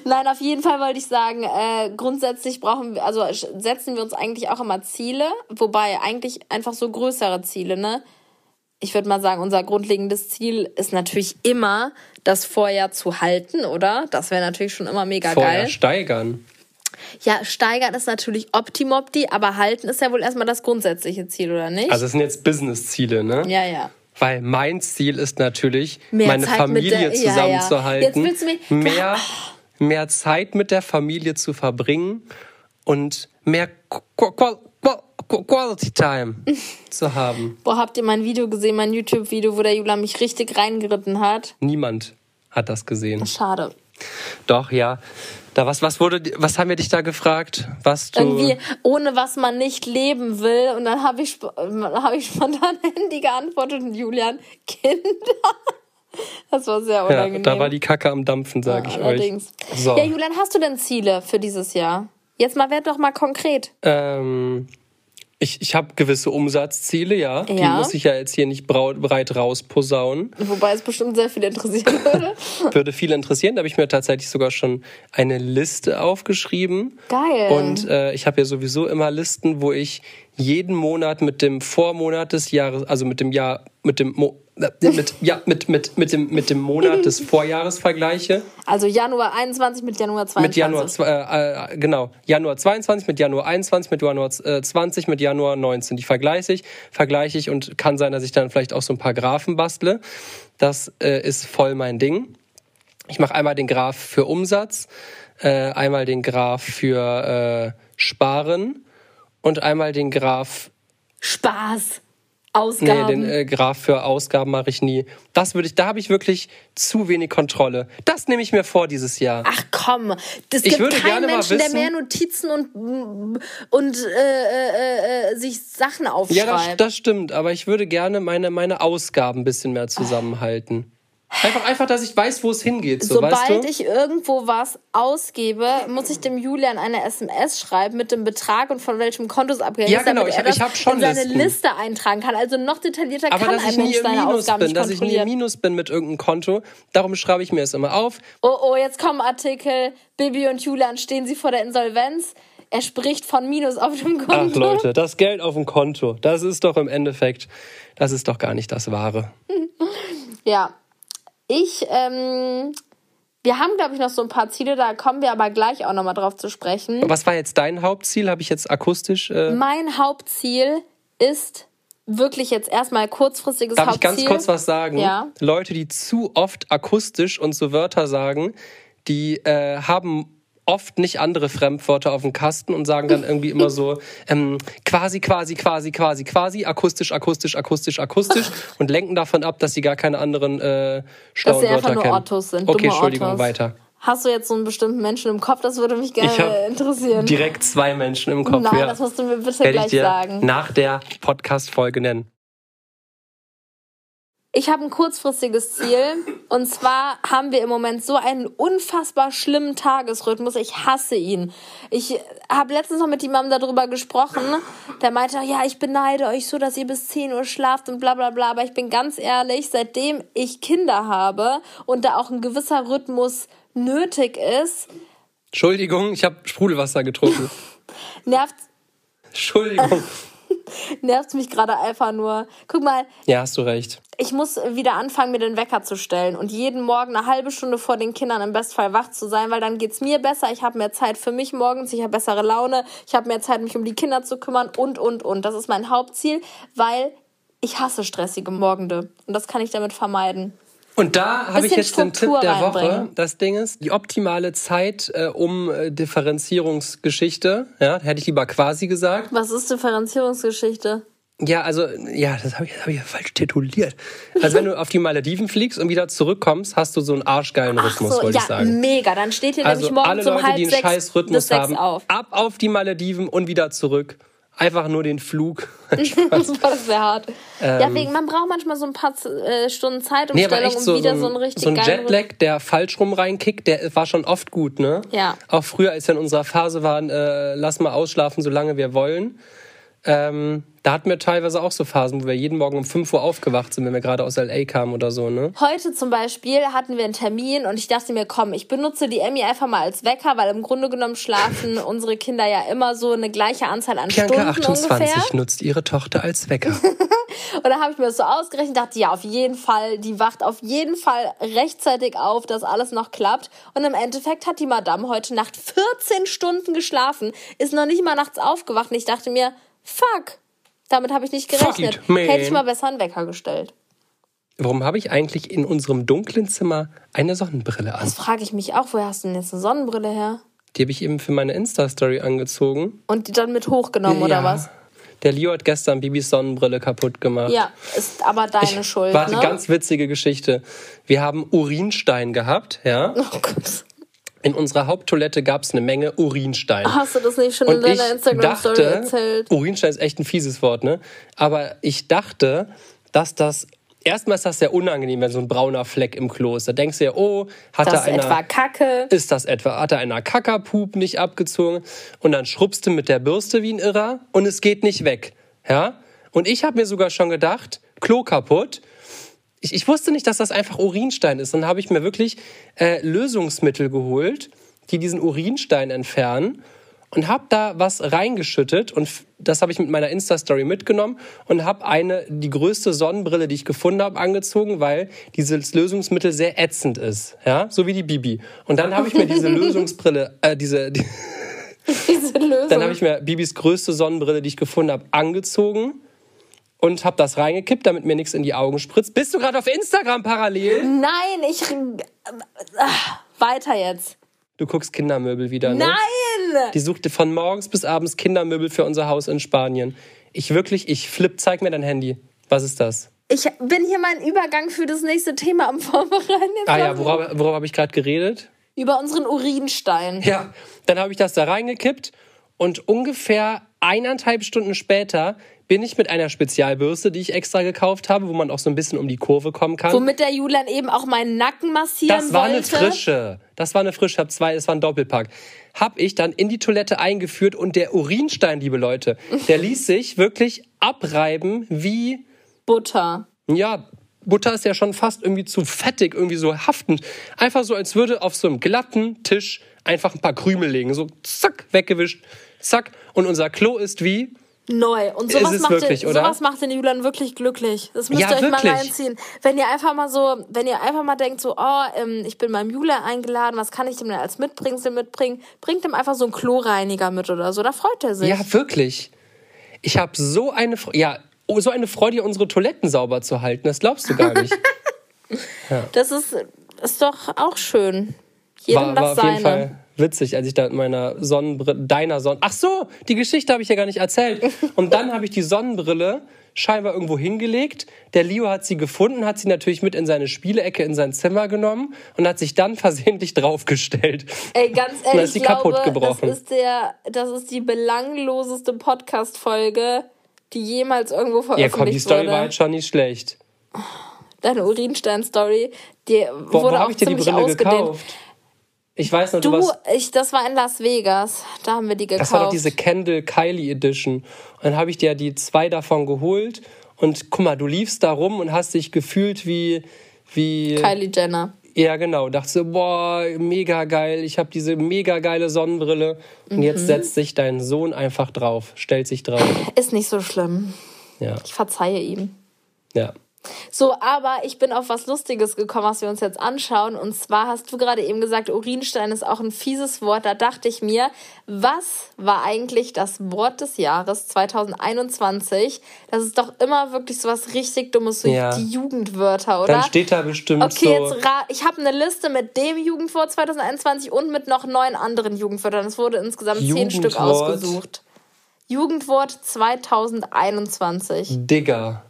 Speaker 1: Nein, auf jeden Fall wollte ich sagen, äh, grundsätzlich brauchen wir, also setzen wir uns eigentlich auch immer Ziele, wobei eigentlich einfach so größere Ziele, ne? Ich würde mal sagen, unser grundlegendes Ziel ist natürlich immer, das Vorjahr zu halten, oder? Das wäre natürlich schon immer mega
Speaker 2: Vorher
Speaker 1: geil.
Speaker 2: steigern.
Speaker 1: Ja, steigern ist natürlich Optimopti, aber halten ist ja wohl erstmal das grundsätzliche Ziel, oder nicht?
Speaker 2: Also es sind jetzt Business-Ziele, ne?
Speaker 1: ja, ja.
Speaker 2: Weil mein Ziel ist natürlich,
Speaker 1: Mehr
Speaker 2: meine
Speaker 1: Zeit
Speaker 2: Familie
Speaker 1: der- ja, ja.
Speaker 2: zusammenzuhalten,
Speaker 1: Jetzt willst du mir-
Speaker 2: mehr, mehr Zeit mit der Familie zu verbringen und mehr Qu- Qu- Qu- Quality Time zu haben.
Speaker 1: Boah, habt ihr mein Video gesehen, mein YouTube-Video, wo der Jula mich richtig reingeritten hat?
Speaker 2: Niemand hat das gesehen.
Speaker 1: Schade.
Speaker 2: Doch, ja. Da was, was wurde, was haben wir dich da gefragt? Was du.
Speaker 1: irgendwie ohne was man nicht leben will. Und dann habe ich, hab ich spontan Handy geantwortet und Julian, Kinder. Das war sehr
Speaker 2: ja,
Speaker 1: unangenehm.
Speaker 2: da war die Kacke am Dampfen, sag
Speaker 1: Ja,
Speaker 2: ich
Speaker 1: allerdings.
Speaker 2: euch. So.
Speaker 1: Ja, Julian, hast du denn Ziele für dieses Jahr? Jetzt mal, werd doch mal konkret.
Speaker 2: Ähm, ich ich habe gewisse Umsatzziele, ja. Die
Speaker 1: Ja.
Speaker 2: muss ich ja jetzt hier nicht breit rausposaunen.
Speaker 1: Wobei es bestimmt sehr viel interessieren würde.
Speaker 2: Würde viele interessieren. Da habe ich mir tatsächlich sogar schon eine Liste aufgeschrieben.
Speaker 1: Geil.
Speaker 2: Und äh, ich habe ja sowieso immer Listen, wo ich jeden Monat mit dem Vormonat des Jahres, also mit dem Jahr, mit dem Mo mit, ja, mit, mit, mit, dem, mit dem Monat des Vorjahres vergleiche.
Speaker 1: Also Januar 21 mit Januar 22.
Speaker 2: Mit Januar, äh, äh, genau, Januar 22, mit Januar 21, mit Januar äh, 20, mit Januar 19. Die vergleiche ich, vergleiche ich und kann sein, dass ich dann vielleicht auch so ein paar Graphen bastle. Das äh, ist voll mein Ding. Ich mache einmal den Graph für Umsatz, äh, einmal den Graph für äh, Sparen und einmal den Graph
Speaker 1: Spaß.
Speaker 2: Nee,
Speaker 1: Ausgaben.
Speaker 2: den äh, Graph für Ausgaben mache ich nie. Das würde ich, da habe ich wirklich zu wenig Kontrolle. Das nehme ich mir vor dieses Jahr.
Speaker 1: Ach komm, es
Speaker 2: Ich
Speaker 1: gibt
Speaker 2: würde
Speaker 1: keinen Menschen,
Speaker 2: wissen-
Speaker 1: der mehr Notizen und, und äh, äh, äh, sich Sachen
Speaker 2: Ja,
Speaker 1: aufschreibt.
Speaker 2: das, das stimmt, aber ich würde gerne meine, meine Ausgaben ein bisschen mehr zusammenhalten. Einfach, einfach, dass ich weiß, wo es hingeht, so,
Speaker 1: Sobald
Speaker 2: weißt du?
Speaker 1: ich irgendwo was ausgebe, muss ich dem Julian eine SMS schreiben mit dem Betrag und von welchem Konto es abgegangen
Speaker 2: Ja,
Speaker 1: ist,
Speaker 2: genau,
Speaker 1: damit
Speaker 2: ich
Speaker 1: er
Speaker 2: hab- ich
Speaker 1: das
Speaker 2: hab schon
Speaker 1: in seine
Speaker 2: Listen.
Speaker 1: Liste eintragen kann. Also noch detaillierter
Speaker 2: aber
Speaker 1: kann
Speaker 2: dass
Speaker 1: ein
Speaker 2: ich nie
Speaker 1: Mensch
Speaker 2: im
Speaker 1: seine
Speaker 2: Minus
Speaker 1: Ausgaben
Speaker 2: bin,
Speaker 1: nicht
Speaker 2: dass ich nie im. Minus bin mit irgendeinem Konto, darum schreibe ich mir es immer auf.
Speaker 1: Oh, oh, jetzt kommen Artikel. Bibi und Julian stehen sie vor der Insolvenz. Er spricht von Minus auf dem Konto.
Speaker 2: Ach Leute, das Geld auf dem Konto, das ist doch im Endeffekt, das ist doch gar nicht das Wahre.
Speaker 1: Ja. Ich, ähm, wir haben, glaube ich, noch so ein paar Ziele, da kommen wir aber gleich auch nochmal drauf zu sprechen.
Speaker 2: Was war jetzt dein Hauptziel? Habe ich jetzt akustisch? Äh,
Speaker 1: Mein Hauptziel ist wirklich jetzt erstmal kurzfristiges
Speaker 2: Darf ich
Speaker 1: Hauptziel.
Speaker 2: ganz kurz was sagen?
Speaker 1: Ja.
Speaker 2: Leute, die zu oft akustisch und so Wörter sagen, die äh, haben oft nicht andere Fremdwörter auf dem Kasten und sagen dann irgendwie immer so ähm, quasi, quasi, quasi, quasi, quasi, akustisch, akustisch, akustisch, akustisch und lenken davon ab, dass sie gar keine anderen äh, schlauen
Speaker 1: Dass sie einfach
Speaker 2: Wörter
Speaker 1: nur
Speaker 2: kennen.
Speaker 1: Ottos sind,
Speaker 2: Okay, Entschuldigung,
Speaker 1: Ottos.
Speaker 2: weiter.
Speaker 1: Hast du jetzt so einen bestimmten Menschen im Kopf? Das würde mich
Speaker 2: Ich
Speaker 1: gerne interessieren.
Speaker 2: Direkt zwei Menschen im Kopf.
Speaker 1: Nein,
Speaker 2: ja.
Speaker 1: das musst du mir bitte
Speaker 2: ich
Speaker 1: gleich sagen.
Speaker 2: nach der Podcast-Folge nennen.
Speaker 1: Ich habe ein kurzfristiges Ziel. Und zwar haben wir im Moment so einen unfassbar schlimmen Tagesrhythmus. Ich hasse ihn. Ich habe letztens noch mit die Mom darüber gesprochen. Der meinte, ja, ich beneide euch so, dass ihr bis 10 Uhr schlaft und bla bla bla. Aber ich bin ganz ehrlich, seitdem ich Kinder habe und da auch ein gewisser Rhythmus nötig ist,
Speaker 2: Entschuldigung, ich habe Sprudelwasser getrunken.
Speaker 1: nervt
Speaker 2: Entschuldigung.
Speaker 1: nervt's mich gerade einfach nur. Guck mal,
Speaker 2: Ja, hast du recht.
Speaker 1: ich muss wieder anfangen, mir den Wecker zu stellen und jeden Morgen eine halbe Stunde vor den Kindern im Bestfall wach zu sein, weil dann geht's mir besser. Ich habe mehr Zeit für mich morgens, ich habe bessere Laune, ich habe mehr Zeit, mich um die Kinder zu kümmern und, und, und. Das ist mein Hauptziel, weil ich hasse stressige Morgende und das kann ich damit vermeiden.
Speaker 2: Und da habe ich jetzt den Tipp
Speaker 1: Struktur
Speaker 2: der Woche. Das Ding ist, die optimale Zeit äh, um äh, Differenzierungsgeschichte, ja, hätte ich lieber quasi gesagt.
Speaker 1: Was ist Differenzierungsgeschichte?
Speaker 2: Ja, also, ja, das habe ich, hab ich ja falsch tituliert. Also wenn du auf die Malediven fliegst und wieder zurückkommst, hast du so einen arschgeilen Rhythmus,
Speaker 1: so,
Speaker 2: wollte
Speaker 1: ja,
Speaker 2: ich sagen.
Speaker 1: mega. Dann steht hier
Speaker 2: Also
Speaker 1: nämlich morgen
Speaker 2: alle
Speaker 1: um
Speaker 2: Leute,
Speaker 1: halb
Speaker 2: die einen
Speaker 1: sechs
Speaker 2: scheiß Rhythmus haben,
Speaker 1: auf.
Speaker 2: ab auf die Malediven und wieder zurück. Einfach nur den Flug.
Speaker 1: das war sehr hart. ja, wegen, man braucht manchmal so ein paar äh, Stunden
Speaker 2: Ähm. Nee,
Speaker 1: Zeitumstellung,
Speaker 2: echt
Speaker 1: um
Speaker 2: so, so
Speaker 1: wieder
Speaker 2: ein,
Speaker 1: so einen richtig
Speaker 2: so ein Jetlag, der falsch rum reinkickt, der war schon oft gut, ne?
Speaker 1: Ja.
Speaker 2: Auch früher, als wir in unserer Phase waren, äh, lass mal ausschlafen, solange wir wollen. Ähm, da hatten wir teilweise auch so Phasen, wo wir jeden Morgen um 5 Uhr aufgewacht sind, wenn wir gerade aus L.A. kamen oder so, ne?
Speaker 1: Heute zum Beispiel hatten wir einen Termin und ich dachte mir, komm, ich benutze die Emmy einfach mal als Wecker, weil im Grunde genommen schlafen unsere Kinder ja immer so eine gleiche Anzahl an
Speaker 2: Bianca
Speaker 1: Stunden
Speaker 2: 28
Speaker 1: ungefähr.
Speaker 2: nutzt ihre Tochter als Wecker.
Speaker 1: Und dann habe ich mir das so ausgerechnet, dachte, ja, auf jeden Fall, die wacht auf jeden Fall rechtzeitig auf, dass alles noch klappt. Und im Endeffekt hat die Madame heute Nacht 14 Stunden geschlafen, ist noch nicht mal nachts aufgewacht. Und ich dachte mir, fuck, damit habe ich nicht gerechnet.
Speaker 2: it.
Speaker 1: Hätte ich mal besser einen Wecker gestellt.
Speaker 2: Warum habe ich eigentlich in unserem dunklen Zimmer eine Sonnenbrille an?
Speaker 1: Das frage ich mich auch, woher hast du denn jetzt eine Sonnenbrille her?
Speaker 2: Die habe ich eben für meine Insta-Story angezogen.
Speaker 1: Und die dann mit hochgenommen, oder
Speaker 2: Ja.
Speaker 1: was?
Speaker 2: Der Leo hat gestern Bibis Sonnenbrille kaputt gemacht.
Speaker 1: Ja, ist aber deine Schuld,
Speaker 2: Warte,
Speaker 1: ne?
Speaker 2: ganz witzige Geschichte. Wir haben Urinstein gehabt, ja.
Speaker 1: oh Gott.
Speaker 2: In unserer Haupttoilette gab es eine Menge Urinstein.
Speaker 1: Hast du das nicht schon in
Speaker 2: Und ich
Speaker 1: deiner Instagram-Story erzählt?
Speaker 2: Urinstein ist echt ein fieses Wort, ne? Aber ich dachte, dass das erstmal ist das sehr unangenehm, wenn so ein brauner Fleck im Klo ist. Da denkst du ja, oh, hat
Speaker 1: Das
Speaker 2: da
Speaker 1: ist
Speaker 2: einer
Speaker 1: etwa Kacke.
Speaker 2: ist das etwa? Hat er einer Kackerpup nicht abgezogen? Und dann schrubbst du mit der Bürste wie ein Irrer und es geht nicht weg. Ja? Und ich habe mir sogar schon gedacht, Klo kaputt. Ich, ich wusste nicht, dass das einfach Urinstein ist. Dann habe ich mir wirklich äh, Lösungsmittel geholt, die diesen Urinstein entfernen und habe da was reingeschüttet und das habe ich mit meiner Insta-Story mitgenommen und habe eine, die größte Sonnenbrille, die ich gefunden habe, angezogen, weil dieses Lösungsmittel sehr ätzend ist, ja, so wie die Bibi. Und dann habe ich mir diese Lösungsbrille, äh, diese, die,
Speaker 1: Diese Lösung.
Speaker 2: dann habe ich mir Bibis größte Sonnenbrille, die ich gefunden habe, angezogen und habe das reingekippt, damit mir nichts in die Augen spritzt. Bist du gerade auf Instagram parallel?
Speaker 1: Nein, ich. Ah, weiter jetzt.
Speaker 2: Du guckst Kindermöbel wieder, ne?
Speaker 1: Nein!
Speaker 2: Die suchte von morgens bis abends Kindermöbel für unser Haus in Spanien. Ich wirklich, ich flipp, zeig mir dein Handy. Was ist das?
Speaker 1: Ich bin hier meinen Übergang für das nächste Thema am Vorbereiten.
Speaker 2: Ah ja, worauf, worauf habe ich gerade geredet?
Speaker 1: Über unseren Urinstein.
Speaker 2: Ja, dann habe ich das da reingekippt und ungefähr eineinhalb Stunden später bin ich mit einer Spezialbürste, die ich extra gekauft habe, wo man auch so ein bisschen um die Kurve kommen kann.
Speaker 1: Womit der Julian eben auch meinen Nacken massieren
Speaker 2: Das war eine
Speaker 1: wollte.
Speaker 2: frische. Das war eine frische. Ich hab zwei, das war ein Doppelpack. Hab ich dann in die Toilette eingeführt und der Urinstein, liebe Leute, der ließ sich wirklich abreiben wie,
Speaker 1: Butter.
Speaker 2: ja, Butter ist ja schon fast irgendwie zu fettig, irgendwie so haftend. Einfach so, als würde auf so einem glatten Tisch einfach ein paar Krümel legen. So zack, weggewischt, zack. Und unser Klo ist wie,
Speaker 1: Neu. Und sowas, macht,
Speaker 2: wirklich,
Speaker 1: den, sowas macht den Julian wirklich glücklich. Das müsst
Speaker 2: Ja,
Speaker 1: ihr euch
Speaker 2: wirklich.
Speaker 1: mal reinziehen. Wenn ihr einfach mal so, wenn ihr einfach mal denkt, so, oh, ähm, ich bin beim Julian eingeladen, was kann ich dem denn als Mitbringsel mitbringen? Bringt ihm einfach so einen Kloreiniger mit oder so, da freut er sich.
Speaker 2: ja, wirklich. Ich habe so eine, ja, oh, so eine Freude, unsere Toiletten sauber zu halten. Das glaubst du gar nicht.
Speaker 1: Das ist, ist doch auch schön. Jedem
Speaker 2: war, war
Speaker 1: das
Speaker 2: auf jeden
Speaker 1: seine.
Speaker 2: Fall witzig, als ich da mit meiner Sonnenbrille, deiner Sonnen... Ach so, die Geschichte habe ich ja gar nicht erzählt. Und dann habe ich die Sonnenbrille scheinbar irgendwo hingelegt. Der Leo hat sie gefunden, hat sie natürlich mit in seine Spielecke in sein Zimmer genommen und hat sich dann versehentlich draufgestellt.
Speaker 1: Ey, ganz
Speaker 2: Und
Speaker 1: ehrlich,
Speaker 2: ist die
Speaker 1: ich glaube,
Speaker 2: kaputt gebrochen.
Speaker 1: das ist der, das ist die belangloseste Podcast-Folge, die jemals irgendwo
Speaker 2: Ja,
Speaker 1: veröffentlicht
Speaker 2: komm, die Story
Speaker 1: wurde.
Speaker 2: war halt schon nicht schlecht.
Speaker 1: Deine Urinstein-Story, die
Speaker 2: Wo,
Speaker 1: wurde
Speaker 2: wo
Speaker 1: auch
Speaker 2: ich dir die
Speaker 1: ziemlich
Speaker 2: Brille
Speaker 1: ausgedehnt.
Speaker 2: gekauft? Ich weiß noch, du,
Speaker 1: Du,
Speaker 2: warst,
Speaker 1: ich, das war in Las Vegas. Da haben wir die gekauft.
Speaker 2: das war doch diese Kendall Kylie Edition. Und dann habe ich dir die zwei davon geholt. Und guck mal, du liefst da rum und hast dich gefühlt wie, wie
Speaker 1: Kylie Jenner.
Speaker 2: Ja, genau. Dachte so, boah, mega geil. Ich habe diese mega geile Sonnenbrille. Und
Speaker 1: Mhm.
Speaker 2: jetzt setzt sich dein Sohn einfach drauf, stellt sich drauf.
Speaker 1: Ist nicht so schlimm.
Speaker 2: Ja,
Speaker 1: Ich verzeihe ihm.
Speaker 2: ja.
Speaker 1: So, aber ich bin auf was Lustiges gekommen, was wir uns jetzt anschauen. Und zwar hast du gerade eben gesagt, Urinstein ist auch ein fieses Wort. Da dachte ich mir, was war eigentlich das Wort des Jahres 2021? Das ist doch immer wirklich so was richtig Dummes, so
Speaker 2: Ja.
Speaker 1: die Jugendwörter, oder?
Speaker 2: Dann steht da bestimmt
Speaker 1: Okay,
Speaker 2: so.
Speaker 1: jetzt ich habe eine Liste mit dem Jugendwort 2021 und mit noch neun anderen Jugendwörtern. Es wurde insgesamt zehn Stück
Speaker 2: Jugendwort.
Speaker 1: ausgesucht. Jugendwort 2021
Speaker 2: Digger.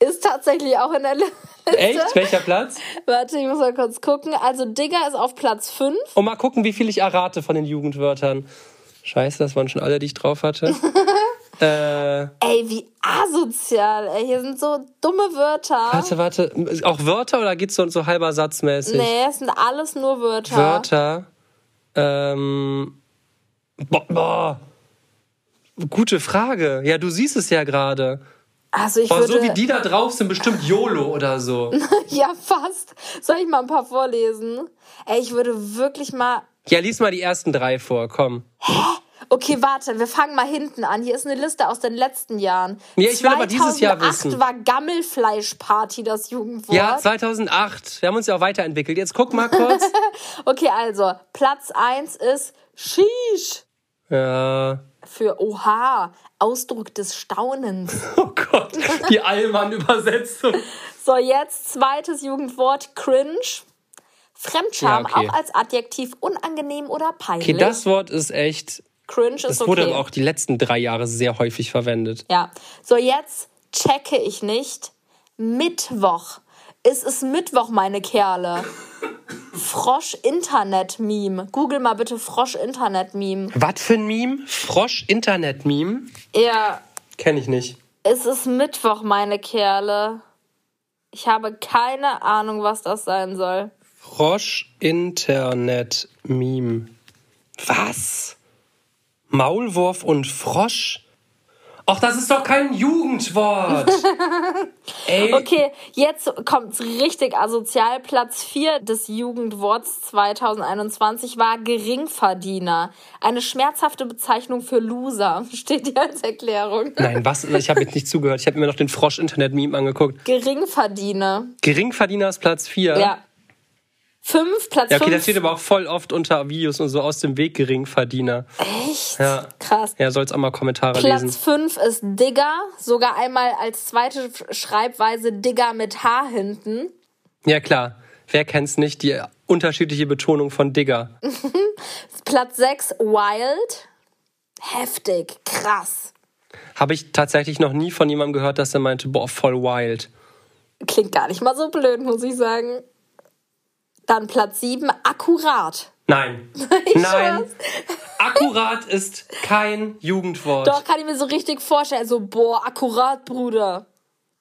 Speaker 1: Ist tatsächlich auch in der Liste.
Speaker 2: Echt? Welcher Platz?
Speaker 1: Warte, ich muss mal kurz gucken. Also Digger ist auf Platz 5.
Speaker 2: Und mal gucken, wie viel ich errate von den Jugendwörtern. Scheiße, das waren schon alle, die ich drauf hatte. äh,
Speaker 1: Ey, wie asozial. Ey, hier sind so dumme Wörter.
Speaker 2: warte, warte. Auch Wörter oder geht's so, so halber satzmäßig?
Speaker 1: Nee, es sind alles nur Wörter.
Speaker 2: Wörter. Ähm, boah, boah. Gute Frage. Ja, du siehst es ja gerade.
Speaker 1: Also ich
Speaker 2: Boah,
Speaker 1: würde...
Speaker 2: so wie die da drauf sind, bestimmt YOLO oder so.
Speaker 1: Ja, fast. Soll ich mal ein paar vorlesen? Ey, ich würde wirklich mal...
Speaker 2: Ja, lies mal die ersten drei vor, komm.
Speaker 1: Okay, warte, wir fangen mal hinten an. Hier ist eine Liste aus den letzten Jahren.
Speaker 2: Ja, ich will aber dieses Jahr
Speaker 1: 2008
Speaker 2: wissen.
Speaker 1: war Gammelfleischparty das Jugendwort.
Speaker 2: Ja, 2008. Wir haben uns ja auch weiterentwickelt. Jetzt guck mal kurz.
Speaker 1: Okay, also, Platz 1 ist Sheesh.
Speaker 2: Ja.
Speaker 1: Für Oha, Ausdruck des Staunens.
Speaker 2: Oh Gott, die Allmann-Übersetzung.
Speaker 1: So, jetzt zweites Jugendwort, cringe. Fremdscham,
Speaker 2: Ja, okay.
Speaker 1: auch als Adjektiv unangenehm oder peinlich.
Speaker 2: Okay, das Wort ist echt.
Speaker 1: cringe ist
Speaker 2: Das
Speaker 1: okay.
Speaker 2: wurde aber auch die letzten drei Jahre sehr häufig verwendet.
Speaker 1: Ja. So, jetzt checke ich nicht. Mittwoch. Es ist Mittwoch, meine Kerle. Frosch-Internet-Meme. Google mal bitte Frosch-Internet-Meme.
Speaker 2: Was für ein Meme? Frosch-Internet-Meme?
Speaker 1: Ja,
Speaker 2: Kenn ich nicht.
Speaker 1: es ist Mittwoch, meine Kerle. Ich habe keine Ahnung, was das sein soll.
Speaker 2: Frosch-Internet-Meme. Was? Maulwurf und Frosch? Ach, das ist doch kein Jugendwort. Ey,
Speaker 1: Okay, jetzt kommt's richtig asozial. Platz 4 des Jugendworts 2021 war Geringverdiener. Eine schmerzhafte Bezeichnung für Loser. Steht hier als Erklärung.
Speaker 2: Nein, was? Ich habe jetzt nicht zugehört. Ich habe mir noch den Frosch-Internet-Meme angeguckt.
Speaker 1: Geringverdiener.
Speaker 2: Geringverdiener ist Platz 4.
Speaker 1: Ja. Fünf, Platz
Speaker 2: Ja, okay, das
Speaker 1: fünf.
Speaker 2: steht aber auch voll oft unter Videos und so aus dem Weg Geringverdiener.
Speaker 1: Echt?
Speaker 2: Ja.
Speaker 1: Krass.
Speaker 2: Ja, soll's auch mal Kommentare
Speaker 1: Platz
Speaker 2: lesen.
Speaker 1: 5 ist Digger. Sogar einmal als zweite Schreibweise Digger mit H hinten.
Speaker 2: Ja, klar. Wer kennt's nicht? Die unterschiedliche Betonung von Digger.
Speaker 1: Platz 6 Wild. Heftig. Krass.
Speaker 2: Habe ich tatsächlich noch nie von jemandem gehört, dass er meinte, boah, voll wild.
Speaker 1: Klingt gar nicht mal so blöd, muss ich sagen. Dann Platz 7 Akkurat.
Speaker 2: Nein. Nein. Akkurat ist kein Jugendwort.
Speaker 1: Doch, kann ich mir so richtig vorstellen. So, boah, akkurat, Bruder.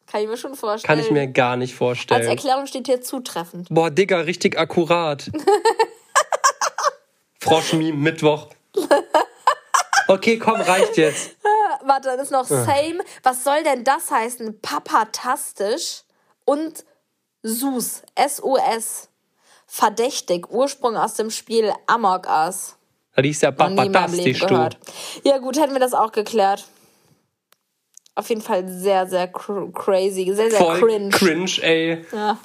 Speaker 1: Kann ich mir schon vorstellen.
Speaker 2: Kann ich mir gar nicht
Speaker 1: Als
Speaker 2: vorstellen.
Speaker 1: Erklärung steht hier zutreffend.
Speaker 2: Boah, Digga, richtig akkurat. Froschmeme, Mittwoch. Okay, komm, reicht jetzt.
Speaker 1: Warte, dann ist noch Same. Was soll denn das heißen? Papatastisch und Sus. S-U-S. Verdächtig. Ursprung aus dem Spiel Amok Us.
Speaker 2: Da ist ja papatastisch, du.
Speaker 1: gehört. Ja, gut, hätten wir das auch geklärt. Auf jeden Fall sehr, sehr cr crazy. Sehr, sehr
Speaker 2: Voll
Speaker 1: cringe.
Speaker 2: cringe, ey.
Speaker 1: Ja.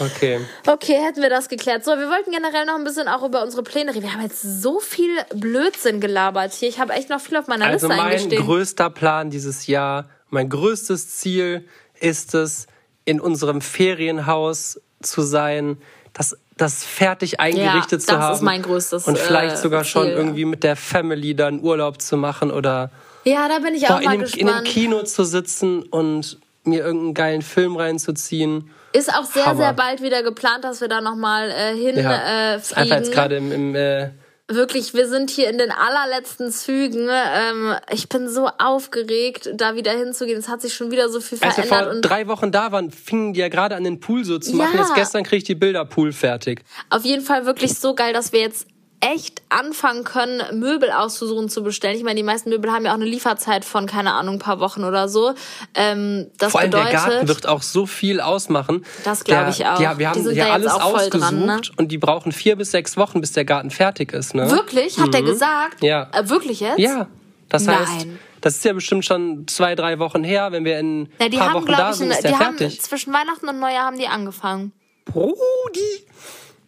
Speaker 2: Okay.
Speaker 1: Okay, hätten wir das geklärt. So, wir wollten generell noch ein bisschen auch über unsere Pläne reden. Wir haben jetzt so viel Blödsinn gelabert hier. Ich habe echt noch viel auf meiner
Speaker 2: Also
Speaker 1: Liste
Speaker 2: mein
Speaker 1: eingestehen.
Speaker 2: größter Plan dieses Jahr, mein größtes Ziel ist es, in unserem Ferienhaus zu sein, das, das fertig eingerichtet
Speaker 1: Ja,
Speaker 2: zu
Speaker 1: das
Speaker 2: haben.
Speaker 1: ist mein größtes,
Speaker 2: Und vielleicht
Speaker 1: äh,
Speaker 2: sogar schon
Speaker 1: Ziel,
Speaker 2: irgendwie mit der Family dann Urlaub zu machen oder
Speaker 1: Ja, da bin ich auch
Speaker 2: boah, in,
Speaker 1: mal
Speaker 2: dem, in dem
Speaker 1: gespannt.
Speaker 2: Kino zu sitzen und mir irgendeinen geilen Film reinzuziehen.
Speaker 1: Ist auch sehr,
Speaker 2: Hammer.
Speaker 1: sehr bald wieder geplant, dass wir da nochmal äh, hin
Speaker 2: Ja,
Speaker 1: äh,
Speaker 2: einfach jetzt gerade im, im äh,
Speaker 1: Wirklich, wir sind hier in den allerletzten Zügen. Ähm, ich bin so aufgeregt, da wieder hinzugehen. Es hat sich schon wieder so viel
Speaker 2: als wir
Speaker 1: verändert.
Speaker 2: vor
Speaker 1: und
Speaker 2: drei Wochen da waren, fingen die ja gerade an den Pool so zu machen.
Speaker 1: Ja.
Speaker 2: Jetzt gestern krieg ich die Bilder Pool fertig.
Speaker 1: auf jeden Fall wirklich so geil, dass wir jetzt echt anfangen können, Möbel auszusuchen, zu bestellen. Ich meine, die meisten Möbel haben ja auch eine Lieferzeit von, keine Ahnung, ein paar Wochen oder so. Ähm, das
Speaker 2: Vor allem
Speaker 1: bedeutet,
Speaker 2: der Garten wird auch so viel ausmachen.
Speaker 1: Das glaub
Speaker 2: Der-
Speaker 1: ich auch.
Speaker 2: Die, wir haben ja alles ausgesucht
Speaker 1: dran, ne?
Speaker 2: und die brauchen vier bis sechs Wochen, bis der Garten fertig ist. Ne?
Speaker 1: wirklich, hat der gesagt?
Speaker 2: Ja.
Speaker 1: Äh, wirklich jetzt?
Speaker 2: Ja, das heißt,
Speaker 1: Nein.
Speaker 2: das ist ja bestimmt schon zwei, drei Wochen her. Wenn wir in ein
Speaker 1: Ja,
Speaker 2: paar
Speaker 1: haben,
Speaker 2: Wochen
Speaker 1: glaube
Speaker 2: da sind,
Speaker 1: ein-
Speaker 2: ist der
Speaker 1: die haben
Speaker 2: fertig.
Speaker 1: zwischen Weihnachten und Neujahr haben die angefangen.
Speaker 2: Brudi.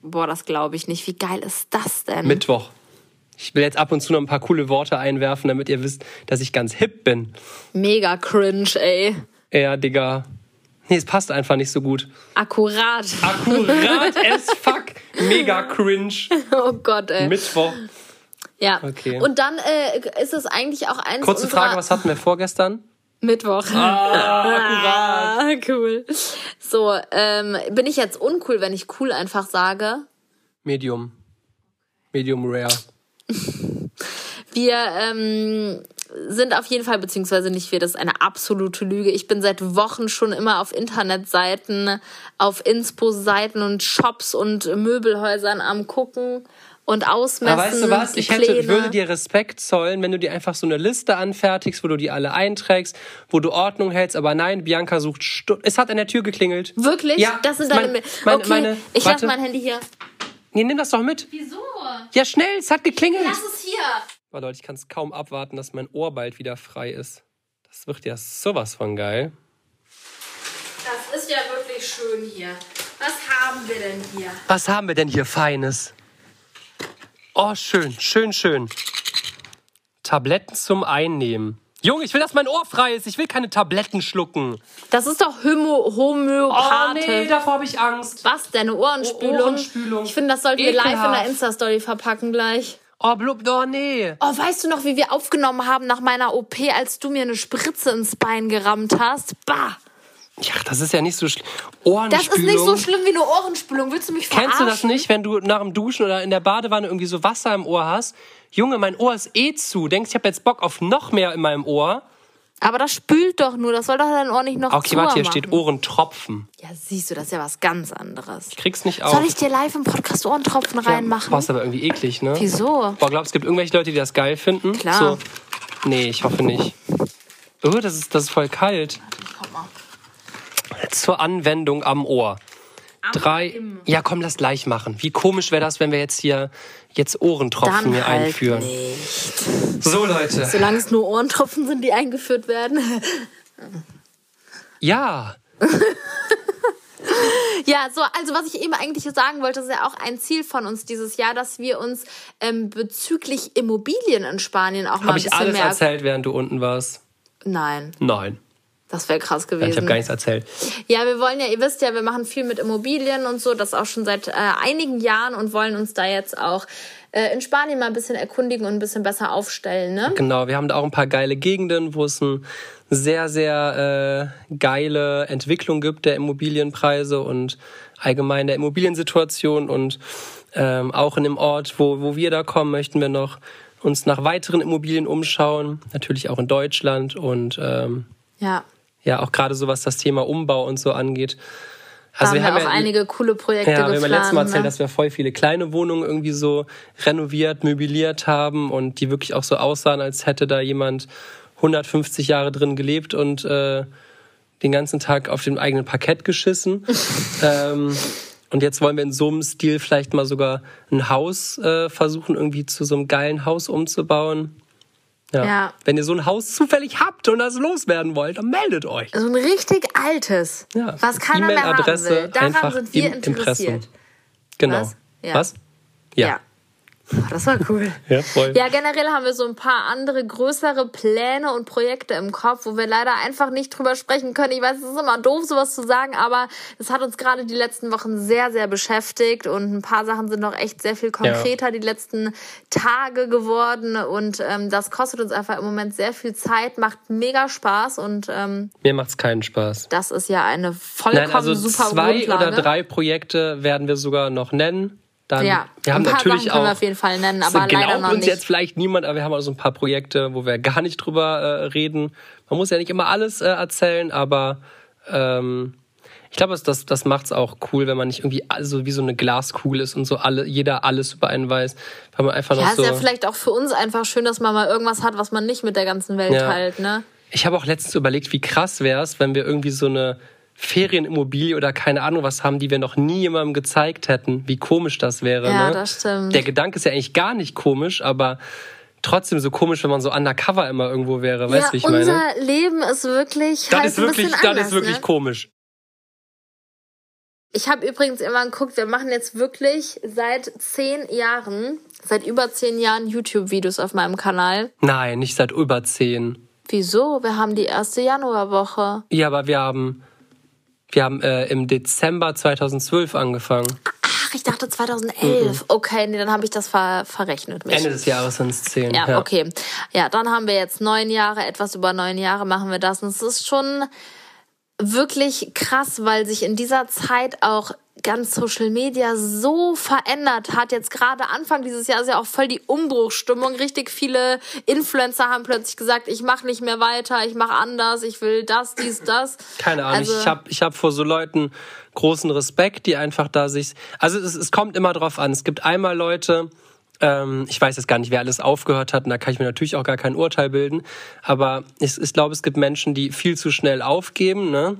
Speaker 1: Boah, das glaube ich nicht. Wie geil ist das denn?
Speaker 2: Mittwoch. Ich will jetzt ab und zu noch ein paar coole Worte einwerfen, damit ihr wisst, dass ich ganz hip bin.
Speaker 1: Mega cringe, ey.
Speaker 2: Ja, Digga. Nee, es passt einfach nicht so gut.
Speaker 1: Akkurat.
Speaker 2: Akkurat as fuck. Mega cringe.
Speaker 1: Oh Gott, ey.
Speaker 2: Mittwoch.
Speaker 1: ja.
Speaker 2: Okay.
Speaker 1: Und dann äh, ist es eigentlich auch eins
Speaker 2: Kurze. Frage, was hatten wir vorgestern?
Speaker 1: Mittwoch. Ah, cool. So, ähm, bin ich jetzt uncool, wenn ich cool einfach sage?
Speaker 2: Medium. Medium rare.
Speaker 1: Wir ähm, sind auf jeden Fall, beziehungsweise nicht wir, das ist eine absolute Lüge. Ich bin seit Wochen schon immer auf Internetseiten, auf Inspo-Seiten und Shops und Möbelhäusern am gucken und ausmessen.
Speaker 2: Aber weißt du was? Ich hätte, würde dir Respekt zollen, wenn du dir einfach so eine Liste anfertigst, wo du die alle einträgst, wo du Ordnung hältst. Aber nein, Bianca sucht Stunden. Es hat an der Tür geklingelt.
Speaker 1: Wirklich?
Speaker 2: Ja,
Speaker 1: das sind deine.
Speaker 2: mein- meine-
Speaker 1: okay,
Speaker 2: meine-
Speaker 1: ich lasse mein Handy hier.
Speaker 2: Nee, nimm das doch mit.
Speaker 1: Wieso?
Speaker 2: Ja, schnell, es hat geklingelt.
Speaker 1: Lass es hier.
Speaker 2: Oh, Leute, ich kann es kaum abwarten, dass mein Ohr bald wieder frei ist. Das wird ja sowas von geil.
Speaker 1: Das ist ja wirklich schön hier. Was haben wir denn hier?
Speaker 2: Was haben wir denn hier Feines? Oh, schön, schön, schön. Tabletten zum Einnehmen. Junge, ich will, dass mein Ohr frei ist. Ich will keine Tabletten schlucken.
Speaker 1: Das ist doch Homo
Speaker 2: Oh,
Speaker 1: Homöopathe.
Speaker 2: davor habe ich Angst.
Speaker 1: Was denn? Eine Ohrenspülung?
Speaker 2: Ohrenspülung.
Speaker 1: Ich finde, das sollten wir live in der Insta-Story verpacken gleich.
Speaker 2: Oh, blub, oh, nee.
Speaker 1: Oh, weißt du noch, wie wir aufgenommen haben nach meiner OP, als du mir eine Spritze ins Bein gerammt hast? Bah!
Speaker 2: Ja, das ist ja nicht so schlimm.
Speaker 1: Das
Speaker 2: Ohrenspülung.
Speaker 1: ist nicht so schlimm wie eine Ohrenspülung. Willst du mich verarschen?
Speaker 2: Kennst du das nicht, wenn du nach dem Duschen oder in der Badewanne irgendwie so Wasser im Ohr hast? Junge, mein Ohr ist eh zu. Denkst, ich habe jetzt Bock auf noch mehr in meinem Ohr?
Speaker 1: Aber das spült doch nur. Das soll doch dein Ohr nicht noch
Speaker 2: Okay, warte, hier
Speaker 1: machen.
Speaker 2: steht Ohrentropfen.
Speaker 1: Ja, siehst du, das ist ja was ganz anderes.
Speaker 2: Krieg's nicht auf.
Speaker 1: Soll ich dir live im Podcast Ohrentropfen reinmachen?
Speaker 2: Boah, ist aber irgendwie eklig, ne?
Speaker 1: Wieso?
Speaker 2: Boah, glaubst du, es gibt irgendwelche Leute, die das geil finden?
Speaker 1: Klar.
Speaker 2: So. Nee, ich hoffe nicht. Oh, das ist, das ist voll kalt.
Speaker 1: Mal.
Speaker 2: Zur Anwendung am Ohr. Drei. Ja, komm, lass gleich machen. Wie komisch wäre das, wenn wir jetzt hier jetzt Ohrentropfen
Speaker 1: Dann
Speaker 2: hier
Speaker 1: halt
Speaker 2: einführen.
Speaker 1: nicht.
Speaker 2: So, Leute.
Speaker 1: Solange es nur Ohrentropfen sind, die eingeführt werden.
Speaker 2: Ja.
Speaker 1: Ja, so, also was ich eben eigentlich sagen wollte, ist ja auch ein Ziel von uns dieses Jahr, dass wir uns ähm, bezüglich Immobilien in Spanien auch mal
Speaker 2: Habe
Speaker 1: ein
Speaker 2: ich
Speaker 1: bisschen
Speaker 2: alles
Speaker 1: mehr.
Speaker 2: erzählt, während du unten warst?
Speaker 1: Nein,
Speaker 2: Nein.
Speaker 1: Das wäre krass
Speaker 2: Ich habe
Speaker 1: gewesen.
Speaker 2: gar nichts erzählt.
Speaker 1: Ja, wir wollen ja, ihr wisst ja, wir machen viel mit Immobilien und so, das auch schon seit äh, einigen Jahren und wollen uns da jetzt auch äh, in Spanien mal ein bisschen erkundigen und ein bisschen besser aufstellen, ne?
Speaker 2: Genau, wir haben da auch ein paar geile Gegenden, wo es eine sehr, sehr äh, geile Entwicklung gibt der Immobilienpreise und allgemein der Immobiliensituation. Und ähm, auch in dem Ort, wo, wo wir da kommen, möchten wir noch uns nach weiteren Immobilien umschauen. Natürlich auch in Deutschland und ähm,
Speaker 1: Ja.
Speaker 2: Ja, auch gerade so was das Thema Umbau und so angeht.
Speaker 1: Da haben wir, auch
Speaker 2: ja-
Speaker 1: einige coole Projekte
Speaker 2: ja, wir haben ja
Speaker 1: geplant.
Speaker 2: letztes Mal erzählt,
Speaker 1: ne?
Speaker 2: dass wir voll viele kleine Wohnungen irgendwie so renoviert, möbliert haben und die wirklich auch so aussahen, als hätte da jemand 150 Jahre drin gelebt und äh, den ganzen Tag auf dem eigenen Parkett geschissen. ähm, und jetzt wollen wir in so einem Stil vielleicht mal sogar ein Haus äh, versuchen, irgendwie zu so einem geilen Haus umzubauen. Ja.
Speaker 1: Ja.
Speaker 2: Wenn ihr so ein Haus zufällig habt und das loswerden wollt, dann meldet euch.
Speaker 1: so ein richtig altes,
Speaker 2: Ja.
Speaker 1: was keiner mehr haben
Speaker 2: E-Mail-Adresse
Speaker 1: will. Daran
Speaker 2: einfach
Speaker 1: sind wir
Speaker 2: im Impressum.
Speaker 1: interessiert.
Speaker 2: Genau.
Speaker 1: Was? Ja.
Speaker 2: Was? Ja.
Speaker 1: Das war cool.
Speaker 2: Ja, voll.
Speaker 1: Ja, generell haben wir so ein paar andere größere Pläne und Projekte im Kopf, wo wir leider einfach nicht drüber sprechen können. Ich weiß, es ist immer doof, sowas zu sagen, aber es hat uns gerade die letzten Wochen sehr, sehr beschäftigt und ein paar Sachen sind noch echt sehr viel konkreter ja. die letzten Tage geworden und ähm, das kostet uns einfach im Moment sehr viel Zeit, macht mega Spaß und ähm,
Speaker 2: mir macht's keinen Spaß.
Speaker 1: Das ist ja eine vollkommen Nein, also super
Speaker 2: zwei
Speaker 1: Grundlage.
Speaker 2: oder drei Projekte werden wir sogar noch nennen. Dann,
Speaker 1: ja,
Speaker 2: wir haben
Speaker 1: ein paar
Speaker 2: natürlich
Speaker 1: Sachen können
Speaker 2: auch,
Speaker 1: wir auf jeden Fall nennen, aber
Speaker 2: glaubt
Speaker 1: leider noch
Speaker 2: uns
Speaker 1: nicht.
Speaker 2: jetzt vielleicht niemand, aber wir haben auch so ein paar Projekte, wo wir gar nicht drüber äh, reden. Man muss ja nicht immer alles äh, erzählen, aber ähm, ich glaube, das, das macht es auch cool, wenn man nicht irgendwie so wie so eine Glaskugel ist und so alle, jeder alles über einen weiß. Weil man einfach noch
Speaker 1: ja,
Speaker 2: so,
Speaker 1: ist ja vielleicht auch für uns einfach schön, dass man mal irgendwas hat, was man nicht mit der ganzen Welt
Speaker 2: Ja.
Speaker 1: teilt, ne?
Speaker 2: Ich habe auch letztens überlegt, wie krass wäre es, wenn wir irgendwie so eine Ferienimmobilie oder keine Ahnung was haben, die wir noch nie jemandem gezeigt hätten. Wie komisch das wäre.
Speaker 1: Ja,
Speaker 2: ne?
Speaker 1: das stimmt.
Speaker 2: Der Gedanke ist ja eigentlich gar nicht komisch, aber trotzdem so komisch, wenn man so undercover immer irgendwo wäre. Weißt du, ich
Speaker 1: unser
Speaker 2: meine?
Speaker 1: Leben ist wirklich
Speaker 2: Das
Speaker 1: halt
Speaker 2: ist
Speaker 1: ein
Speaker 2: wirklich,
Speaker 1: bisschen
Speaker 2: das
Speaker 1: anders,
Speaker 2: ist wirklich
Speaker 1: ne?
Speaker 2: komisch.
Speaker 1: Ich habe übrigens immer geguckt, wir machen jetzt wirklich seit zehn Jahren, seit über zehn Jahren YouTube-Videos auf meinem Kanal.
Speaker 2: Nein, nicht seit über zehn.
Speaker 1: Wieso? Wir haben die erste Januarwoche.
Speaker 2: Ja, aber wir haben, wir haben äh, im Dezember 2012 angefangen.
Speaker 1: Ach, ich dachte 2011. Okay, nee, dann habe ich das ver verrechnet. Mich.
Speaker 2: Ende des Jahres sind es zehn.
Speaker 1: Ja, okay. Ja, dann haben wir jetzt neun Jahre, etwas über neun Jahre machen wir das. Und es ist schon wirklich krass, weil sich in dieser Zeit auch ganz Social Media so verändert hat. Jetzt gerade Anfang dieses Jahres ja auch voll die Umbruchstimmung. Richtig viele Influencer haben plötzlich gesagt, ich mache nicht mehr weiter, ich mache anders, ich will das, dies, das.
Speaker 2: Keine Ahnung.
Speaker 1: Also-
Speaker 2: ich habe ich hab vor so Leuten großen Respekt, die einfach da sich. Also es, es kommt immer drauf an. Es gibt einmal Leute, ähm, ich weiß jetzt gar nicht, wer alles aufgehört hat, und da kann ich mir natürlich auch gar kein Urteil bilden. Aber ich, ich glaube, es gibt Menschen, die viel zu schnell aufgeben, ne?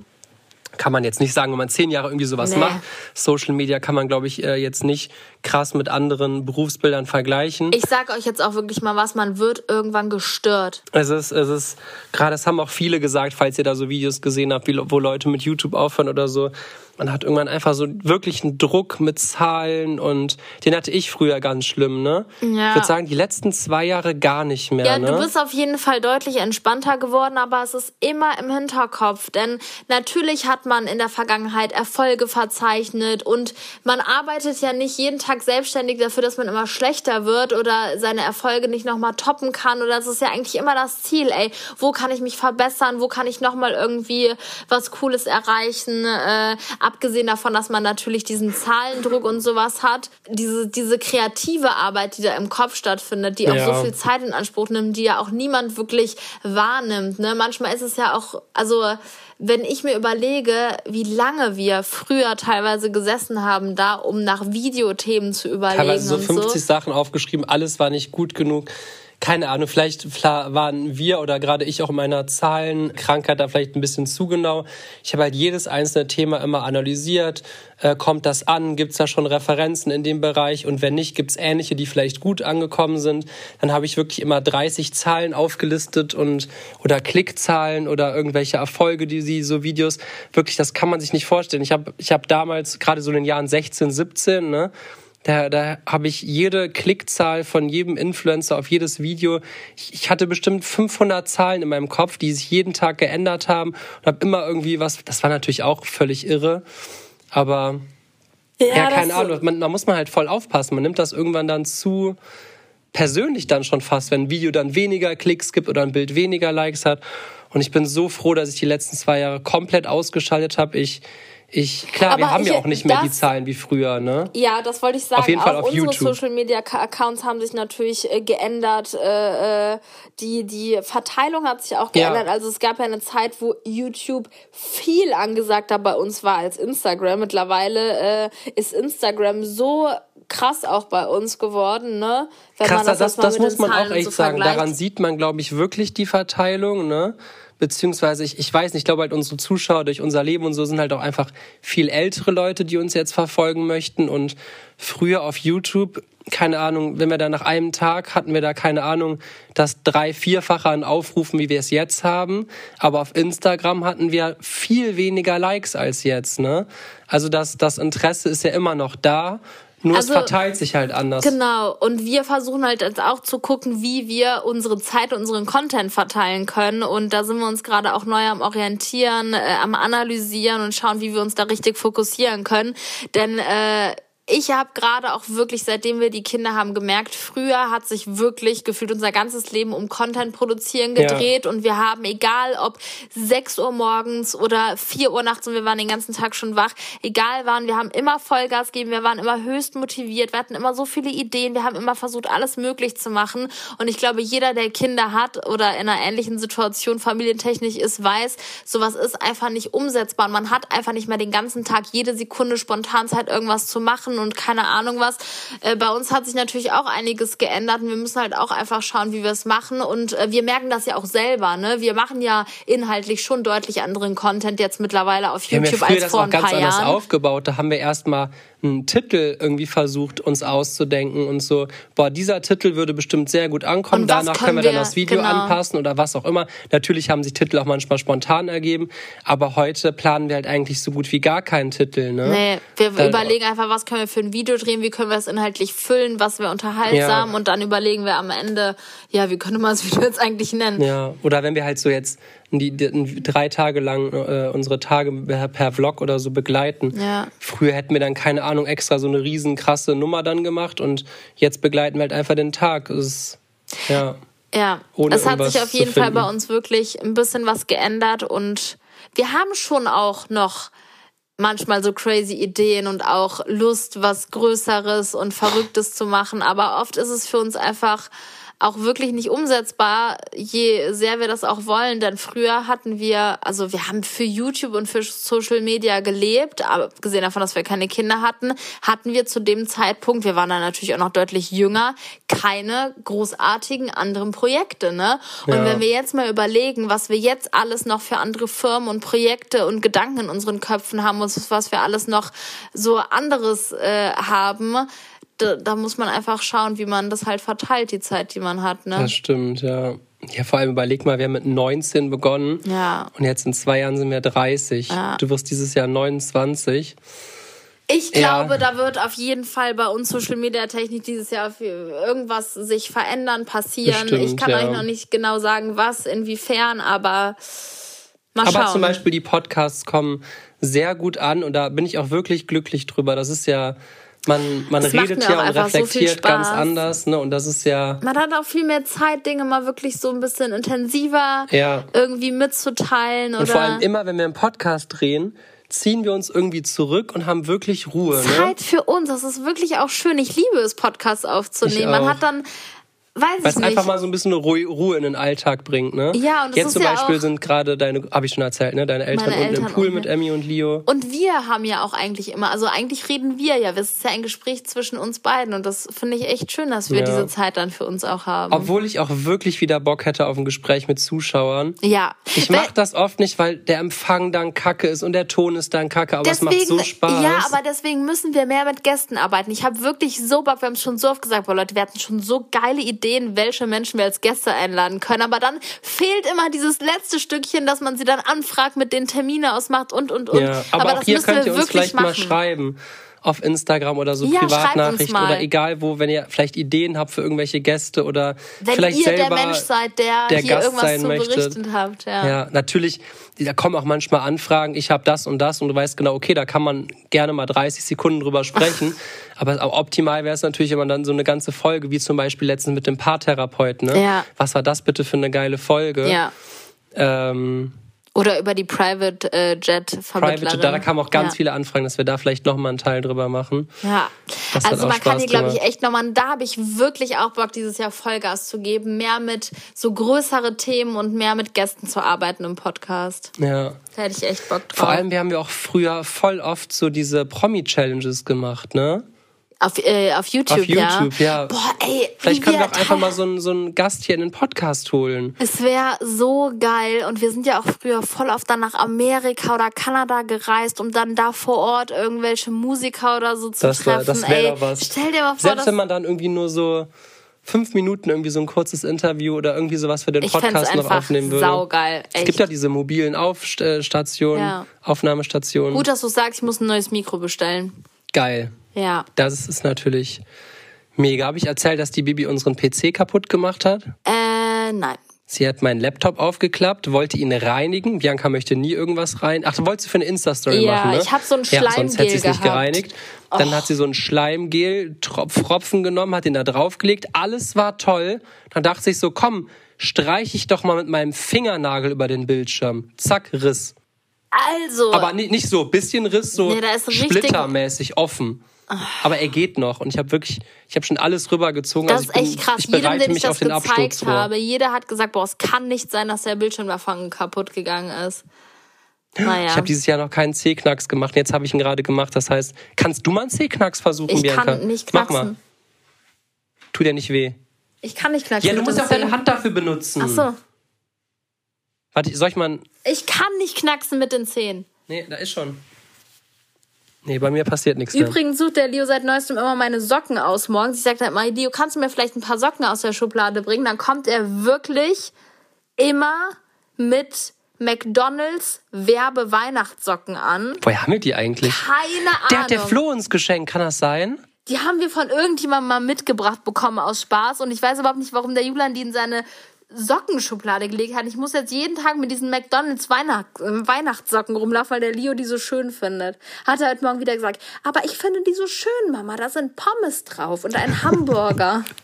Speaker 2: Kann man jetzt nicht sagen, wenn man zehn Jahre irgendwie sowas
Speaker 1: Nee.
Speaker 2: macht. Social Media kann man, glaube ich, äh, jetzt nicht krass mit anderen Berufsbildern vergleichen.
Speaker 1: Ich sag euch jetzt auch wirklich mal was, man wird irgendwann gestört.
Speaker 2: Es ist, es ist, gerade das haben auch viele gesagt, falls ihr da so Videos gesehen habt, wie, wo Leute mit YouTube aufhören oder so. Man hat irgendwann einfach so wirklich einen Druck mit Zahlen und den hatte ich früher ganz schlimm, ne?
Speaker 1: Ja.
Speaker 2: Ich würde sagen, die letzten zwei Jahre gar nicht mehr,
Speaker 1: Ja,
Speaker 2: ne?
Speaker 1: du bist auf jeden Fall deutlich entspannter geworden, aber es ist immer im Hinterkopf. Denn natürlich hat man in der Vergangenheit Erfolge verzeichnet und man arbeitet ja nicht jeden Tag selbstständig dafür, dass man immer schlechter wird oder seine Erfolge nicht nochmal toppen kann. Oder das ist ja eigentlich immer das Ziel, ey. Wo kann ich mich verbessern? Wo kann ich nochmal irgendwie was Cooles erreichen? Äh, abgesehen davon, dass man natürlich diesen Zahlendruck und sowas hat. Diese, diese kreative Arbeit, die da im Kopf stattfindet, die auch
Speaker 2: Ja.
Speaker 1: so viel Zeit in Anspruch nimmt, die ja auch niemand wirklich wahrnimmt. Ne? Manchmal ist es ja auch, also wenn ich mir überlege, wie lange wir früher teilweise gesessen haben, da um nach Videothemen zu überlegen
Speaker 2: Teilweise so
Speaker 1: und
Speaker 2: 50
Speaker 1: so.
Speaker 2: Sachen aufgeschrieben, alles war nicht gut genug. Keine Ahnung, vielleicht waren wir oder gerade ich auch in meiner Zahlenkrankheit da vielleicht ein bisschen zu genau. Ich habe halt jedes einzelne Thema immer analysiert. Äh, kommt das an? Gibt es da schon Referenzen in dem Bereich? Und wenn nicht, gibt es ähnliche, die vielleicht gut angekommen sind. Dann habe ich wirklich immer 30 Zahlen aufgelistet und oder Klickzahlen oder irgendwelche Erfolge, die sie so Videos. Wirklich, das kann man sich nicht vorstellen. Ich habe ich hab damals gerade so in den Jahren 16, 17, ne? Da, da habe ich jede Klickzahl von jedem Influencer auf jedes Video. Ich, ich hatte bestimmt 500 Zahlen in meinem Kopf, die sich jeden Tag geändert haben und habe immer irgendwie was. Das war natürlich auch völlig irre, aber ja,
Speaker 1: das-
Speaker 2: keine Ahnung. Man, da muss man halt voll aufpassen. Man nimmt das irgendwann dann zu persönlich dann schon fast, wenn ein Video dann weniger Klicks gibt oder ein Bild weniger Likes hat. Und ich bin so froh, dass ich die letzten zwei Jahre komplett ausgeschaltet habe. Ich, ich, klar, wir
Speaker 1: Aber
Speaker 2: haben ja
Speaker 1: ich-
Speaker 2: auch nicht mehr die
Speaker 1: das-
Speaker 2: Zahlen wie früher, ne?
Speaker 1: Ja, das wollte ich sagen.
Speaker 2: Auf jeden Fall
Speaker 1: auch
Speaker 2: auf
Speaker 1: unsere
Speaker 2: YouTube.
Speaker 1: Social Media Accounts haben sich natürlich äh, geändert. Äh, äh, die die Verteilung hat sich auch
Speaker 2: Ja.
Speaker 1: geändert. Also es gab ja eine Zeit, wo YouTube viel angesagter bei uns war als Instagram. Mittlerweile äh, ist Instagram so krass auch bei uns geworden, ne? Wenn
Speaker 2: Krass, das, das,
Speaker 1: mit
Speaker 2: muss man auch echt
Speaker 1: so
Speaker 2: sagen. Daran sieht man, glaube ich, wirklich die Verteilung, ne? Beziehungsweise, ich, ich weiß nicht, ich glaube halt unsere Zuschauer durch unser Leben und so sind halt auch einfach viel ältere Leute, die uns jetzt verfolgen möchten. Und früher auf YouTube, keine Ahnung, wenn wir da nach einem Tag hatten wir da keine Ahnung, das drei-, vierfache an Aufrufen, wie wir es jetzt haben. Aber auf Instagram hatten wir viel weniger Likes als jetzt, ne? Also das, das Interesse ist ja immer noch da. Nur
Speaker 1: Also,
Speaker 2: es verteilt sich halt anders.
Speaker 1: Genau, und wir versuchen halt jetzt auch zu gucken, wie wir unsere Zeit, unseren Content verteilen können. Und da sind wir uns gerade auch neu am Orientieren, äh, am Analysieren und schauen, wie wir uns da richtig fokussieren können. Denn äh, ich habe gerade auch wirklich, seitdem wir die Kinder haben, gemerkt, früher hat sich wirklich gefühlt unser ganzes Leben um Content produzieren
Speaker 2: Ja.
Speaker 1: gedreht und wir haben, egal ob 6 Uhr morgens oder 4 Uhr nachts und wir waren den ganzen Tag schon wach, egal waren, wir haben immer Vollgas gegeben, wir waren immer höchst motiviert, wir hatten immer so viele Ideen, wir haben immer versucht, alles möglich zu machen und ich glaube, jeder, der Kinder hat oder in einer ähnlichen Situation familientechnisch ist, weiß, sowas ist einfach nicht umsetzbar und man hat einfach nicht mehr den ganzen Tag jede Sekunde spontan Zeit, irgendwas zu machen und keine Ahnung was. Äh, bei uns hat sich natürlich auch einiges geändert und wir müssen halt auch einfach schauen, wie wir es machen und äh, wir merken das ja auch selber, ne? Wir machen ja inhaltlich schon deutlich anderen Content jetzt mittlerweile auf
Speaker 2: Wir haben ja
Speaker 1: YouTube
Speaker 2: früher
Speaker 1: als
Speaker 2: das
Speaker 1: vor
Speaker 2: auch
Speaker 1: ein
Speaker 2: ganz
Speaker 1: paar
Speaker 2: anders
Speaker 1: Jahren.
Speaker 2: aufgebaut. Da haben wir erstmal einen Titel irgendwie versucht, uns auszudenken und so, boah, dieser Titel würde bestimmt sehr gut ankommen. Danach
Speaker 1: können
Speaker 2: können wir dann
Speaker 1: wir-
Speaker 2: das Video
Speaker 1: genau.
Speaker 2: anpassen oder was auch immer. Natürlich haben sich Titel auch manchmal spontan ergeben, aber heute planen wir halt eigentlich so gut wie gar keinen Titel. Ne?
Speaker 1: Nee, wir
Speaker 2: Da-
Speaker 1: überlegen einfach, was können wir für ein Video drehen, wie können wir es inhaltlich füllen, was wäre unterhaltsam
Speaker 2: Ja.
Speaker 1: und dann überlegen wir am Ende, ja, wie könnte man das Video jetzt eigentlich nennen?
Speaker 2: Ja, oder wenn wir halt so jetzt die, die, drei Tage lang äh, unsere Tage per, per Vlog oder so begleiten.
Speaker 1: Ja.
Speaker 2: Früher hätten wir dann, keine Ahnung, extra so eine riesen krasse Nummer dann gemacht und jetzt begleiten wir halt einfach den Tag. Ist, ja.
Speaker 1: Ja,
Speaker 2: Ohne
Speaker 1: es hat sich auf jeden Fall bei uns wirklich ein bisschen was geändert und wir haben schon auch noch manchmal so crazy Ideen und auch Lust, was Größeres und Verrücktes zu machen, aber oft ist es für uns einfach auch wirklich nicht umsetzbar, je sehr wir das auch wollen. Denn früher hatten wir, also wir haben für YouTube und für Social Media gelebt, aber abgesehen davon, dass wir keine Kinder hatten, hatten wir zu dem Zeitpunkt, wir waren dann natürlich auch noch deutlich jünger, keine großartigen anderen Projekte. Ne? Und
Speaker 2: Ja.
Speaker 1: wenn wir jetzt mal überlegen, was wir jetzt alles noch für andere Firmen und Projekte und Gedanken in unseren Köpfen haben und was wir alles noch so anderes äh, haben, da, da muss man einfach schauen, wie man das halt verteilt, die Zeit, die man hat. Ne?
Speaker 2: Das stimmt, ja. Ja, vor allem überleg mal, wir haben mit 19 begonnen
Speaker 1: Ja.
Speaker 2: und jetzt in zwei Jahren sind wir 30.
Speaker 1: Ja.
Speaker 2: Du wirst dieses Jahr 29.
Speaker 1: Ich
Speaker 2: Ja.
Speaker 1: glaube, da wird auf jeden Fall bei uns Social Media Technik dieses Jahr irgendwas sich verändern, passieren.
Speaker 2: Bestimmt,
Speaker 1: ich kann
Speaker 2: ja.
Speaker 1: euch noch nicht genau sagen, was, inwiefern, aber mal
Speaker 2: Aber
Speaker 1: schauen.
Speaker 2: zum Beispiel die Podcasts kommen sehr gut an und da bin ich auch wirklich glücklich drüber. Das ist ja, man, man
Speaker 1: Das
Speaker 2: redet ja und
Speaker 1: einfach so
Speaker 2: reflektiert ganz anders, ne? Und das ist ja,
Speaker 1: man hat auch viel mehr Zeit, Dinge mal wirklich so ein bisschen intensiver
Speaker 2: Ja.
Speaker 1: irgendwie mitzuteilen
Speaker 2: und
Speaker 1: oder
Speaker 2: vor allem immer, wenn wir einen Podcast drehen, ziehen wir uns irgendwie zurück und haben wirklich Ruhe, ne?
Speaker 1: Zeit für uns. Das ist wirklich auch schön. Ich liebe es, Podcasts aufzunehmen. Man hat dann, weiß
Speaker 2: Weil es einfach mal so ein bisschen Ruhe, Ruhe in den Alltag bringt, ne?
Speaker 1: Ja, und das
Speaker 2: Jetzt
Speaker 1: ist
Speaker 2: zum
Speaker 1: ja
Speaker 2: Beispiel
Speaker 1: auch-
Speaker 2: sind gerade deine, habe ich schon erzählt, ne? Deine Eltern unten im Pool mit Emmy und Leo.
Speaker 1: Und wir haben ja auch eigentlich immer, also eigentlich reden wir ja, es ist ja ein Gespräch zwischen uns beiden und das finde ich echt schön, dass wir
Speaker 2: Ja.
Speaker 1: diese Zeit dann für uns auch haben.
Speaker 2: Obwohl ich auch wirklich wieder Bock hätte auf ein Gespräch mit Zuschauern.
Speaker 1: ja.
Speaker 2: Ich mache das oft nicht, weil der Empfang dann kacke ist und der Ton ist dann kacke, aber es macht so Spaß.
Speaker 1: Ja, aber deswegen müssen wir mehr mit Gästen arbeiten. Ich habe wirklich so Bock, wir haben es schon so oft gesagt, boah Leute, wir hatten schon so geile Ideen, welche Menschen wir als Gäste einladen können. Aber dann fehlt immer dieses letzte Stückchen, dass man sie dann anfragt, mit den Termine ausmacht und und und.
Speaker 2: ja, aber, auch
Speaker 1: das
Speaker 2: hier
Speaker 1: müssen
Speaker 2: könnt
Speaker 1: wir
Speaker 2: ihr uns
Speaker 1: wirklich
Speaker 2: vielleicht mal
Speaker 1: machen.
Speaker 2: schreiben. Auf Instagram oder so
Speaker 1: Ja,
Speaker 2: Privatnachricht oder egal wo, wenn ihr vielleicht Ideen habt für irgendwelche Gäste oder
Speaker 1: Wenn
Speaker 2: vielleicht
Speaker 1: ihr
Speaker 2: selber
Speaker 1: der Mensch seid, der,
Speaker 2: der
Speaker 1: hier
Speaker 2: Gast
Speaker 1: irgendwas
Speaker 2: sein
Speaker 1: zu
Speaker 2: möchte.
Speaker 1: berichten habt. Ja.
Speaker 2: Ja, natürlich, da kommen auch manchmal Anfragen, ich habe das und das und du weißt genau, okay, da kann man gerne mal 30 Sekunden drüber sprechen. aber optimal wäre es natürlich, wenn man dann so eine ganze Folge, wie zum Beispiel letztens mit dem Paartherapeuten, ne?
Speaker 1: Ja.
Speaker 2: Was war das bitte für eine geile Folge?
Speaker 1: ja.
Speaker 2: Ähm,
Speaker 1: Oder über die Private äh, Jet Vermittlerin.
Speaker 2: Private, da, da kamen auch ganz
Speaker 1: ja.
Speaker 2: viele Anfragen, dass wir da vielleicht nochmal einen Teil drüber machen.
Speaker 1: Ja,
Speaker 2: Das
Speaker 1: also man kann
Speaker 2: Spaß
Speaker 1: hier, glaube ich, echt nochmal, da habe ich wirklich auch Bock, dieses Jahr Vollgas zu geben, mehr mit so größere Themen und mehr mit Gästen zu arbeiten im Podcast.
Speaker 2: Ja.
Speaker 1: Da hätte ich echt Bock drauf.
Speaker 2: Vor allem, wir haben ja auch früher voll oft so diese Promi-Challenges gemacht, ne?
Speaker 1: Auf, äh, auf YouTube,
Speaker 2: Auf YouTube, ja.
Speaker 1: Boah, ey,
Speaker 2: Vielleicht können wir auch einfach mal so einen, so einen Gast hier in den Podcast holen.
Speaker 1: Es wäre so geil und wir sind ja auch früher voll oft dann nach Amerika oder Kanada gereist, um dann da vor Ort irgendwelche Musiker oder so zu
Speaker 2: Das wär-
Speaker 1: treffen.
Speaker 2: das wär
Speaker 1: Ey,
Speaker 2: doch was.
Speaker 1: Stell dir mal vor,
Speaker 2: Selbst wenn man dann irgendwie nur so fünf Minuten irgendwie so ein kurzes Interview oder irgendwie sowas für den
Speaker 1: ich
Speaker 2: Podcast noch aufnehmen würde.
Speaker 1: saugeil.
Speaker 2: Es
Speaker 1: Echt.
Speaker 2: gibt ja diese mobilen Aufstationen,
Speaker 1: Ja.
Speaker 2: Aufnahmestationen.
Speaker 1: Gut, dass du sagst, ich muss ein neues Mikro bestellen.
Speaker 2: Geil.
Speaker 1: Ja.
Speaker 2: Das ist natürlich mega. Habe ich erzählt, dass die Bibi unseren PC kaputt gemacht hat?
Speaker 1: Äh, nein.
Speaker 2: Sie hat meinen Laptop aufgeklappt, wollte ihn reinigen. Bianca möchte nie irgendwas rein. Ach, wolltest du für eine Insta-Story
Speaker 1: Ja,
Speaker 2: machen, ne?
Speaker 1: ich hab so ein
Speaker 2: Ja, sonst hätte sie es
Speaker 1: Schleimgel
Speaker 2: nicht gereinigt. Dann hat sie so ein Schleimgel, Tropfen genommen, hat ihn da draufgelegt. Alles war toll. Dann dachte sie so, komm, streich ich doch mal mit meinem Fingernagel über den Bildschirm. Zack, Riss.
Speaker 1: Also.
Speaker 2: Aber nicht, nicht so, bisschen Riss, so
Speaker 1: Nee, da ist richtig-
Speaker 2: splittermäßig offen. Aber er geht noch und ich habe wirklich, ich habe schon alles rübergezogen.
Speaker 1: das
Speaker 2: also
Speaker 1: ist
Speaker 2: ich
Speaker 1: echt
Speaker 2: bin,
Speaker 1: krass.
Speaker 2: Ich
Speaker 1: Jedem, dem ich das gezeigt habe, jeder hat gesagt, boah, es kann nicht sein, dass der Bildschirmüberfang kaputt gegangen ist. Naja.
Speaker 2: Ich habe dieses Jahr noch keinen C-Knacks gemacht. Jetzt habe ich ihn gerade gemacht. Das heißt, kannst du mal einen C-Knacks versuchen,
Speaker 1: ich
Speaker 2: Bianca?
Speaker 1: kann nicht
Speaker 2: Mach
Speaker 1: knacksen.
Speaker 2: mal. Tut dir nicht weh.
Speaker 1: Ich kann nicht knacksen.
Speaker 2: Ja, du musst ja auch deine. Hand dafür benutzen.
Speaker 1: Ach so.
Speaker 2: Warte, soll ich mal.
Speaker 1: Ich kann nicht knacksen mit den Zähnen.
Speaker 2: Nee, da ist schon. Nee, bei mir passiert nichts mehr.
Speaker 1: Übrigens sucht der Leo seit neuestem immer meine Socken aus morgens. Ich sage dann immer, Leo, kannst du mir vielleicht ein paar Socken aus der Schublade bringen? Dann kommt er wirklich immer mit McDonalds Werbe-Weihnachtssocken an.
Speaker 2: Woher haben wir die eigentlich?
Speaker 1: Keine Ahnung.
Speaker 2: Der hat der Flo uns geschenkt, kann das sein?
Speaker 1: Die haben wir von irgendjemandem mal mitgebracht bekommen aus Spaß. Und ich weiß überhaupt nicht, warum der Julian die in seine Sockenschublade gelegt hat. Ich muss jetzt jeden Tag mit diesen McDonalds Weihnacht, äh, Weihnachtssocken rumlaufen, weil der Leo die so schön findet. Hat er heute Morgen wieder gesagt. Aber ich finde die so schön, Mama. Da sind Pommes drauf und ein Hamburger.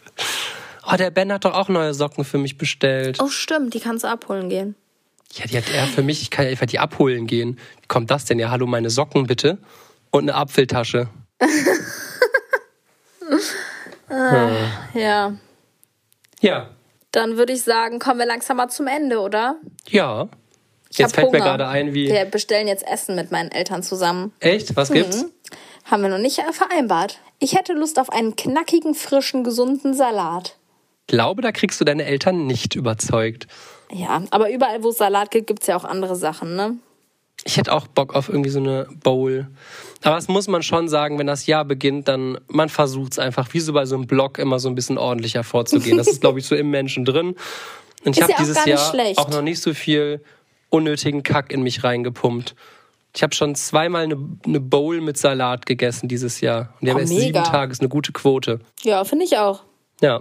Speaker 2: Oh, der Ben hat doch auch neue Socken für mich bestellt.
Speaker 1: oh, stimmt. Die kannst du abholen gehen.
Speaker 2: Ja, die hat er für mich. Ich kann ja einfach die abholen gehen. Wie kommt das denn? Ja, hallo, meine Socken bitte. Und eine Apfeltasche.
Speaker 1: Ja.
Speaker 2: Ja.
Speaker 1: Dann würde ich sagen, kommen wir langsam mal zum Ende, oder?
Speaker 2: Ja.
Speaker 1: Ich
Speaker 2: Jetzt fällt mir
Speaker 1: Hunger.
Speaker 2: gerade ein, wie.
Speaker 1: Wir bestellen jetzt Essen mit meinen Eltern zusammen.
Speaker 2: Echt? Was gibt's?
Speaker 1: Haben wir noch nicht äh, vereinbart. Ich hätte Lust auf einen knackigen, frischen, gesunden Salat.
Speaker 2: Glaube, da kriegst du deine Eltern nicht überzeugt.
Speaker 1: Ja, aber überall, wo es Salat gibt, gibt's ja auch andere Sachen, ne?
Speaker 2: Ich hätte auch Bock auf irgendwie so eine Bowl. Aber das muss man schon sagen, wenn das Jahr beginnt, dann man versucht es einfach, wie so bei so einem Blog, immer so ein bisschen ordentlicher vorzugehen. Das ist, glaube ich, so im Menschen drin. Und ich habe
Speaker 1: ja
Speaker 2: dieses Jahr
Speaker 1: schlecht.
Speaker 2: auch noch nicht so viel unnötigen Kack in mich reingepumpt. Ich habe schon zweimal eine, eine Bowl mit Salat gegessen dieses Jahr. Und die haben
Speaker 1: Oh,
Speaker 2: erst
Speaker 1: mega.
Speaker 2: sieben Tage, ist eine gute Quote.
Speaker 1: Ja, finde ich auch.
Speaker 2: Ja.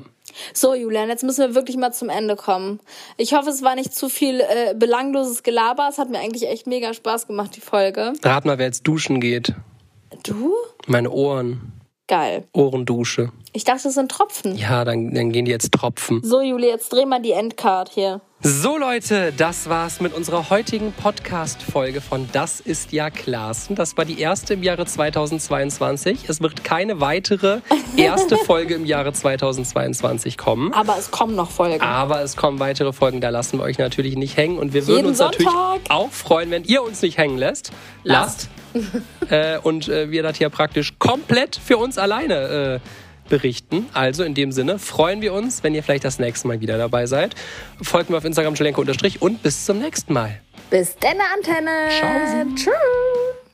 Speaker 1: So, Julian, jetzt müssen wir wirklich mal zum Ende kommen. Ich hoffe, es war nicht zu viel äh, belangloses Gelaber. Es hat mir eigentlich echt mega Spaß gemacht, die Folge.
Speaker 2: Rat mal, wer jetzt duschen geht.
Speaker 1: Du?
Speaker 2: Meine Ohren.
Speaker 1: Geil.
Speaker 2: Ohrendusche.
Speaker 1: Ich dachte, es sind Tropfen.
Speaker 2: Ja, dann, dann gehen die jetzt tropfen.
Speaker 1: So, Juli, jetzt dreh mal die Endcard hier.
Speaker 2: So Leute, das war's mit unserer heutigen Podcast-Folge von Das ist ja Klaassen. Das war die erste im Jahre 2022. Es wird keine weitere erste Folge im Jahre 2022 kommen.
Speaker 1: Aber es kommen noch Folgen.
Speaker 2: Aber es kommen weitere Folgen, da lassen wir euch natürlich nicht hängen. Und wir würden
Speaker 1: Jeden
Speaker 2: uns natürlich
Speaker 1: Sonntag.
Speaker 2: auch freuen, wenn ihr uns nicht hängen lässt.
Speaker 1: Lasst.
Speaker 2: äh, und äh, wir das hier praktisch komplett für uns alleine äh, berichten. Also in dem Sinne freuen wir uns, wenn ihr vielleicht das nächste Mal wieder dabei seid. Folgt mir auf Instagram unterstrich und bis zum nächsten Mal.
Speaker 1: Bis denne Antenne.
Speaker 2: Tschaußen.
Speaker 1: Tschüss.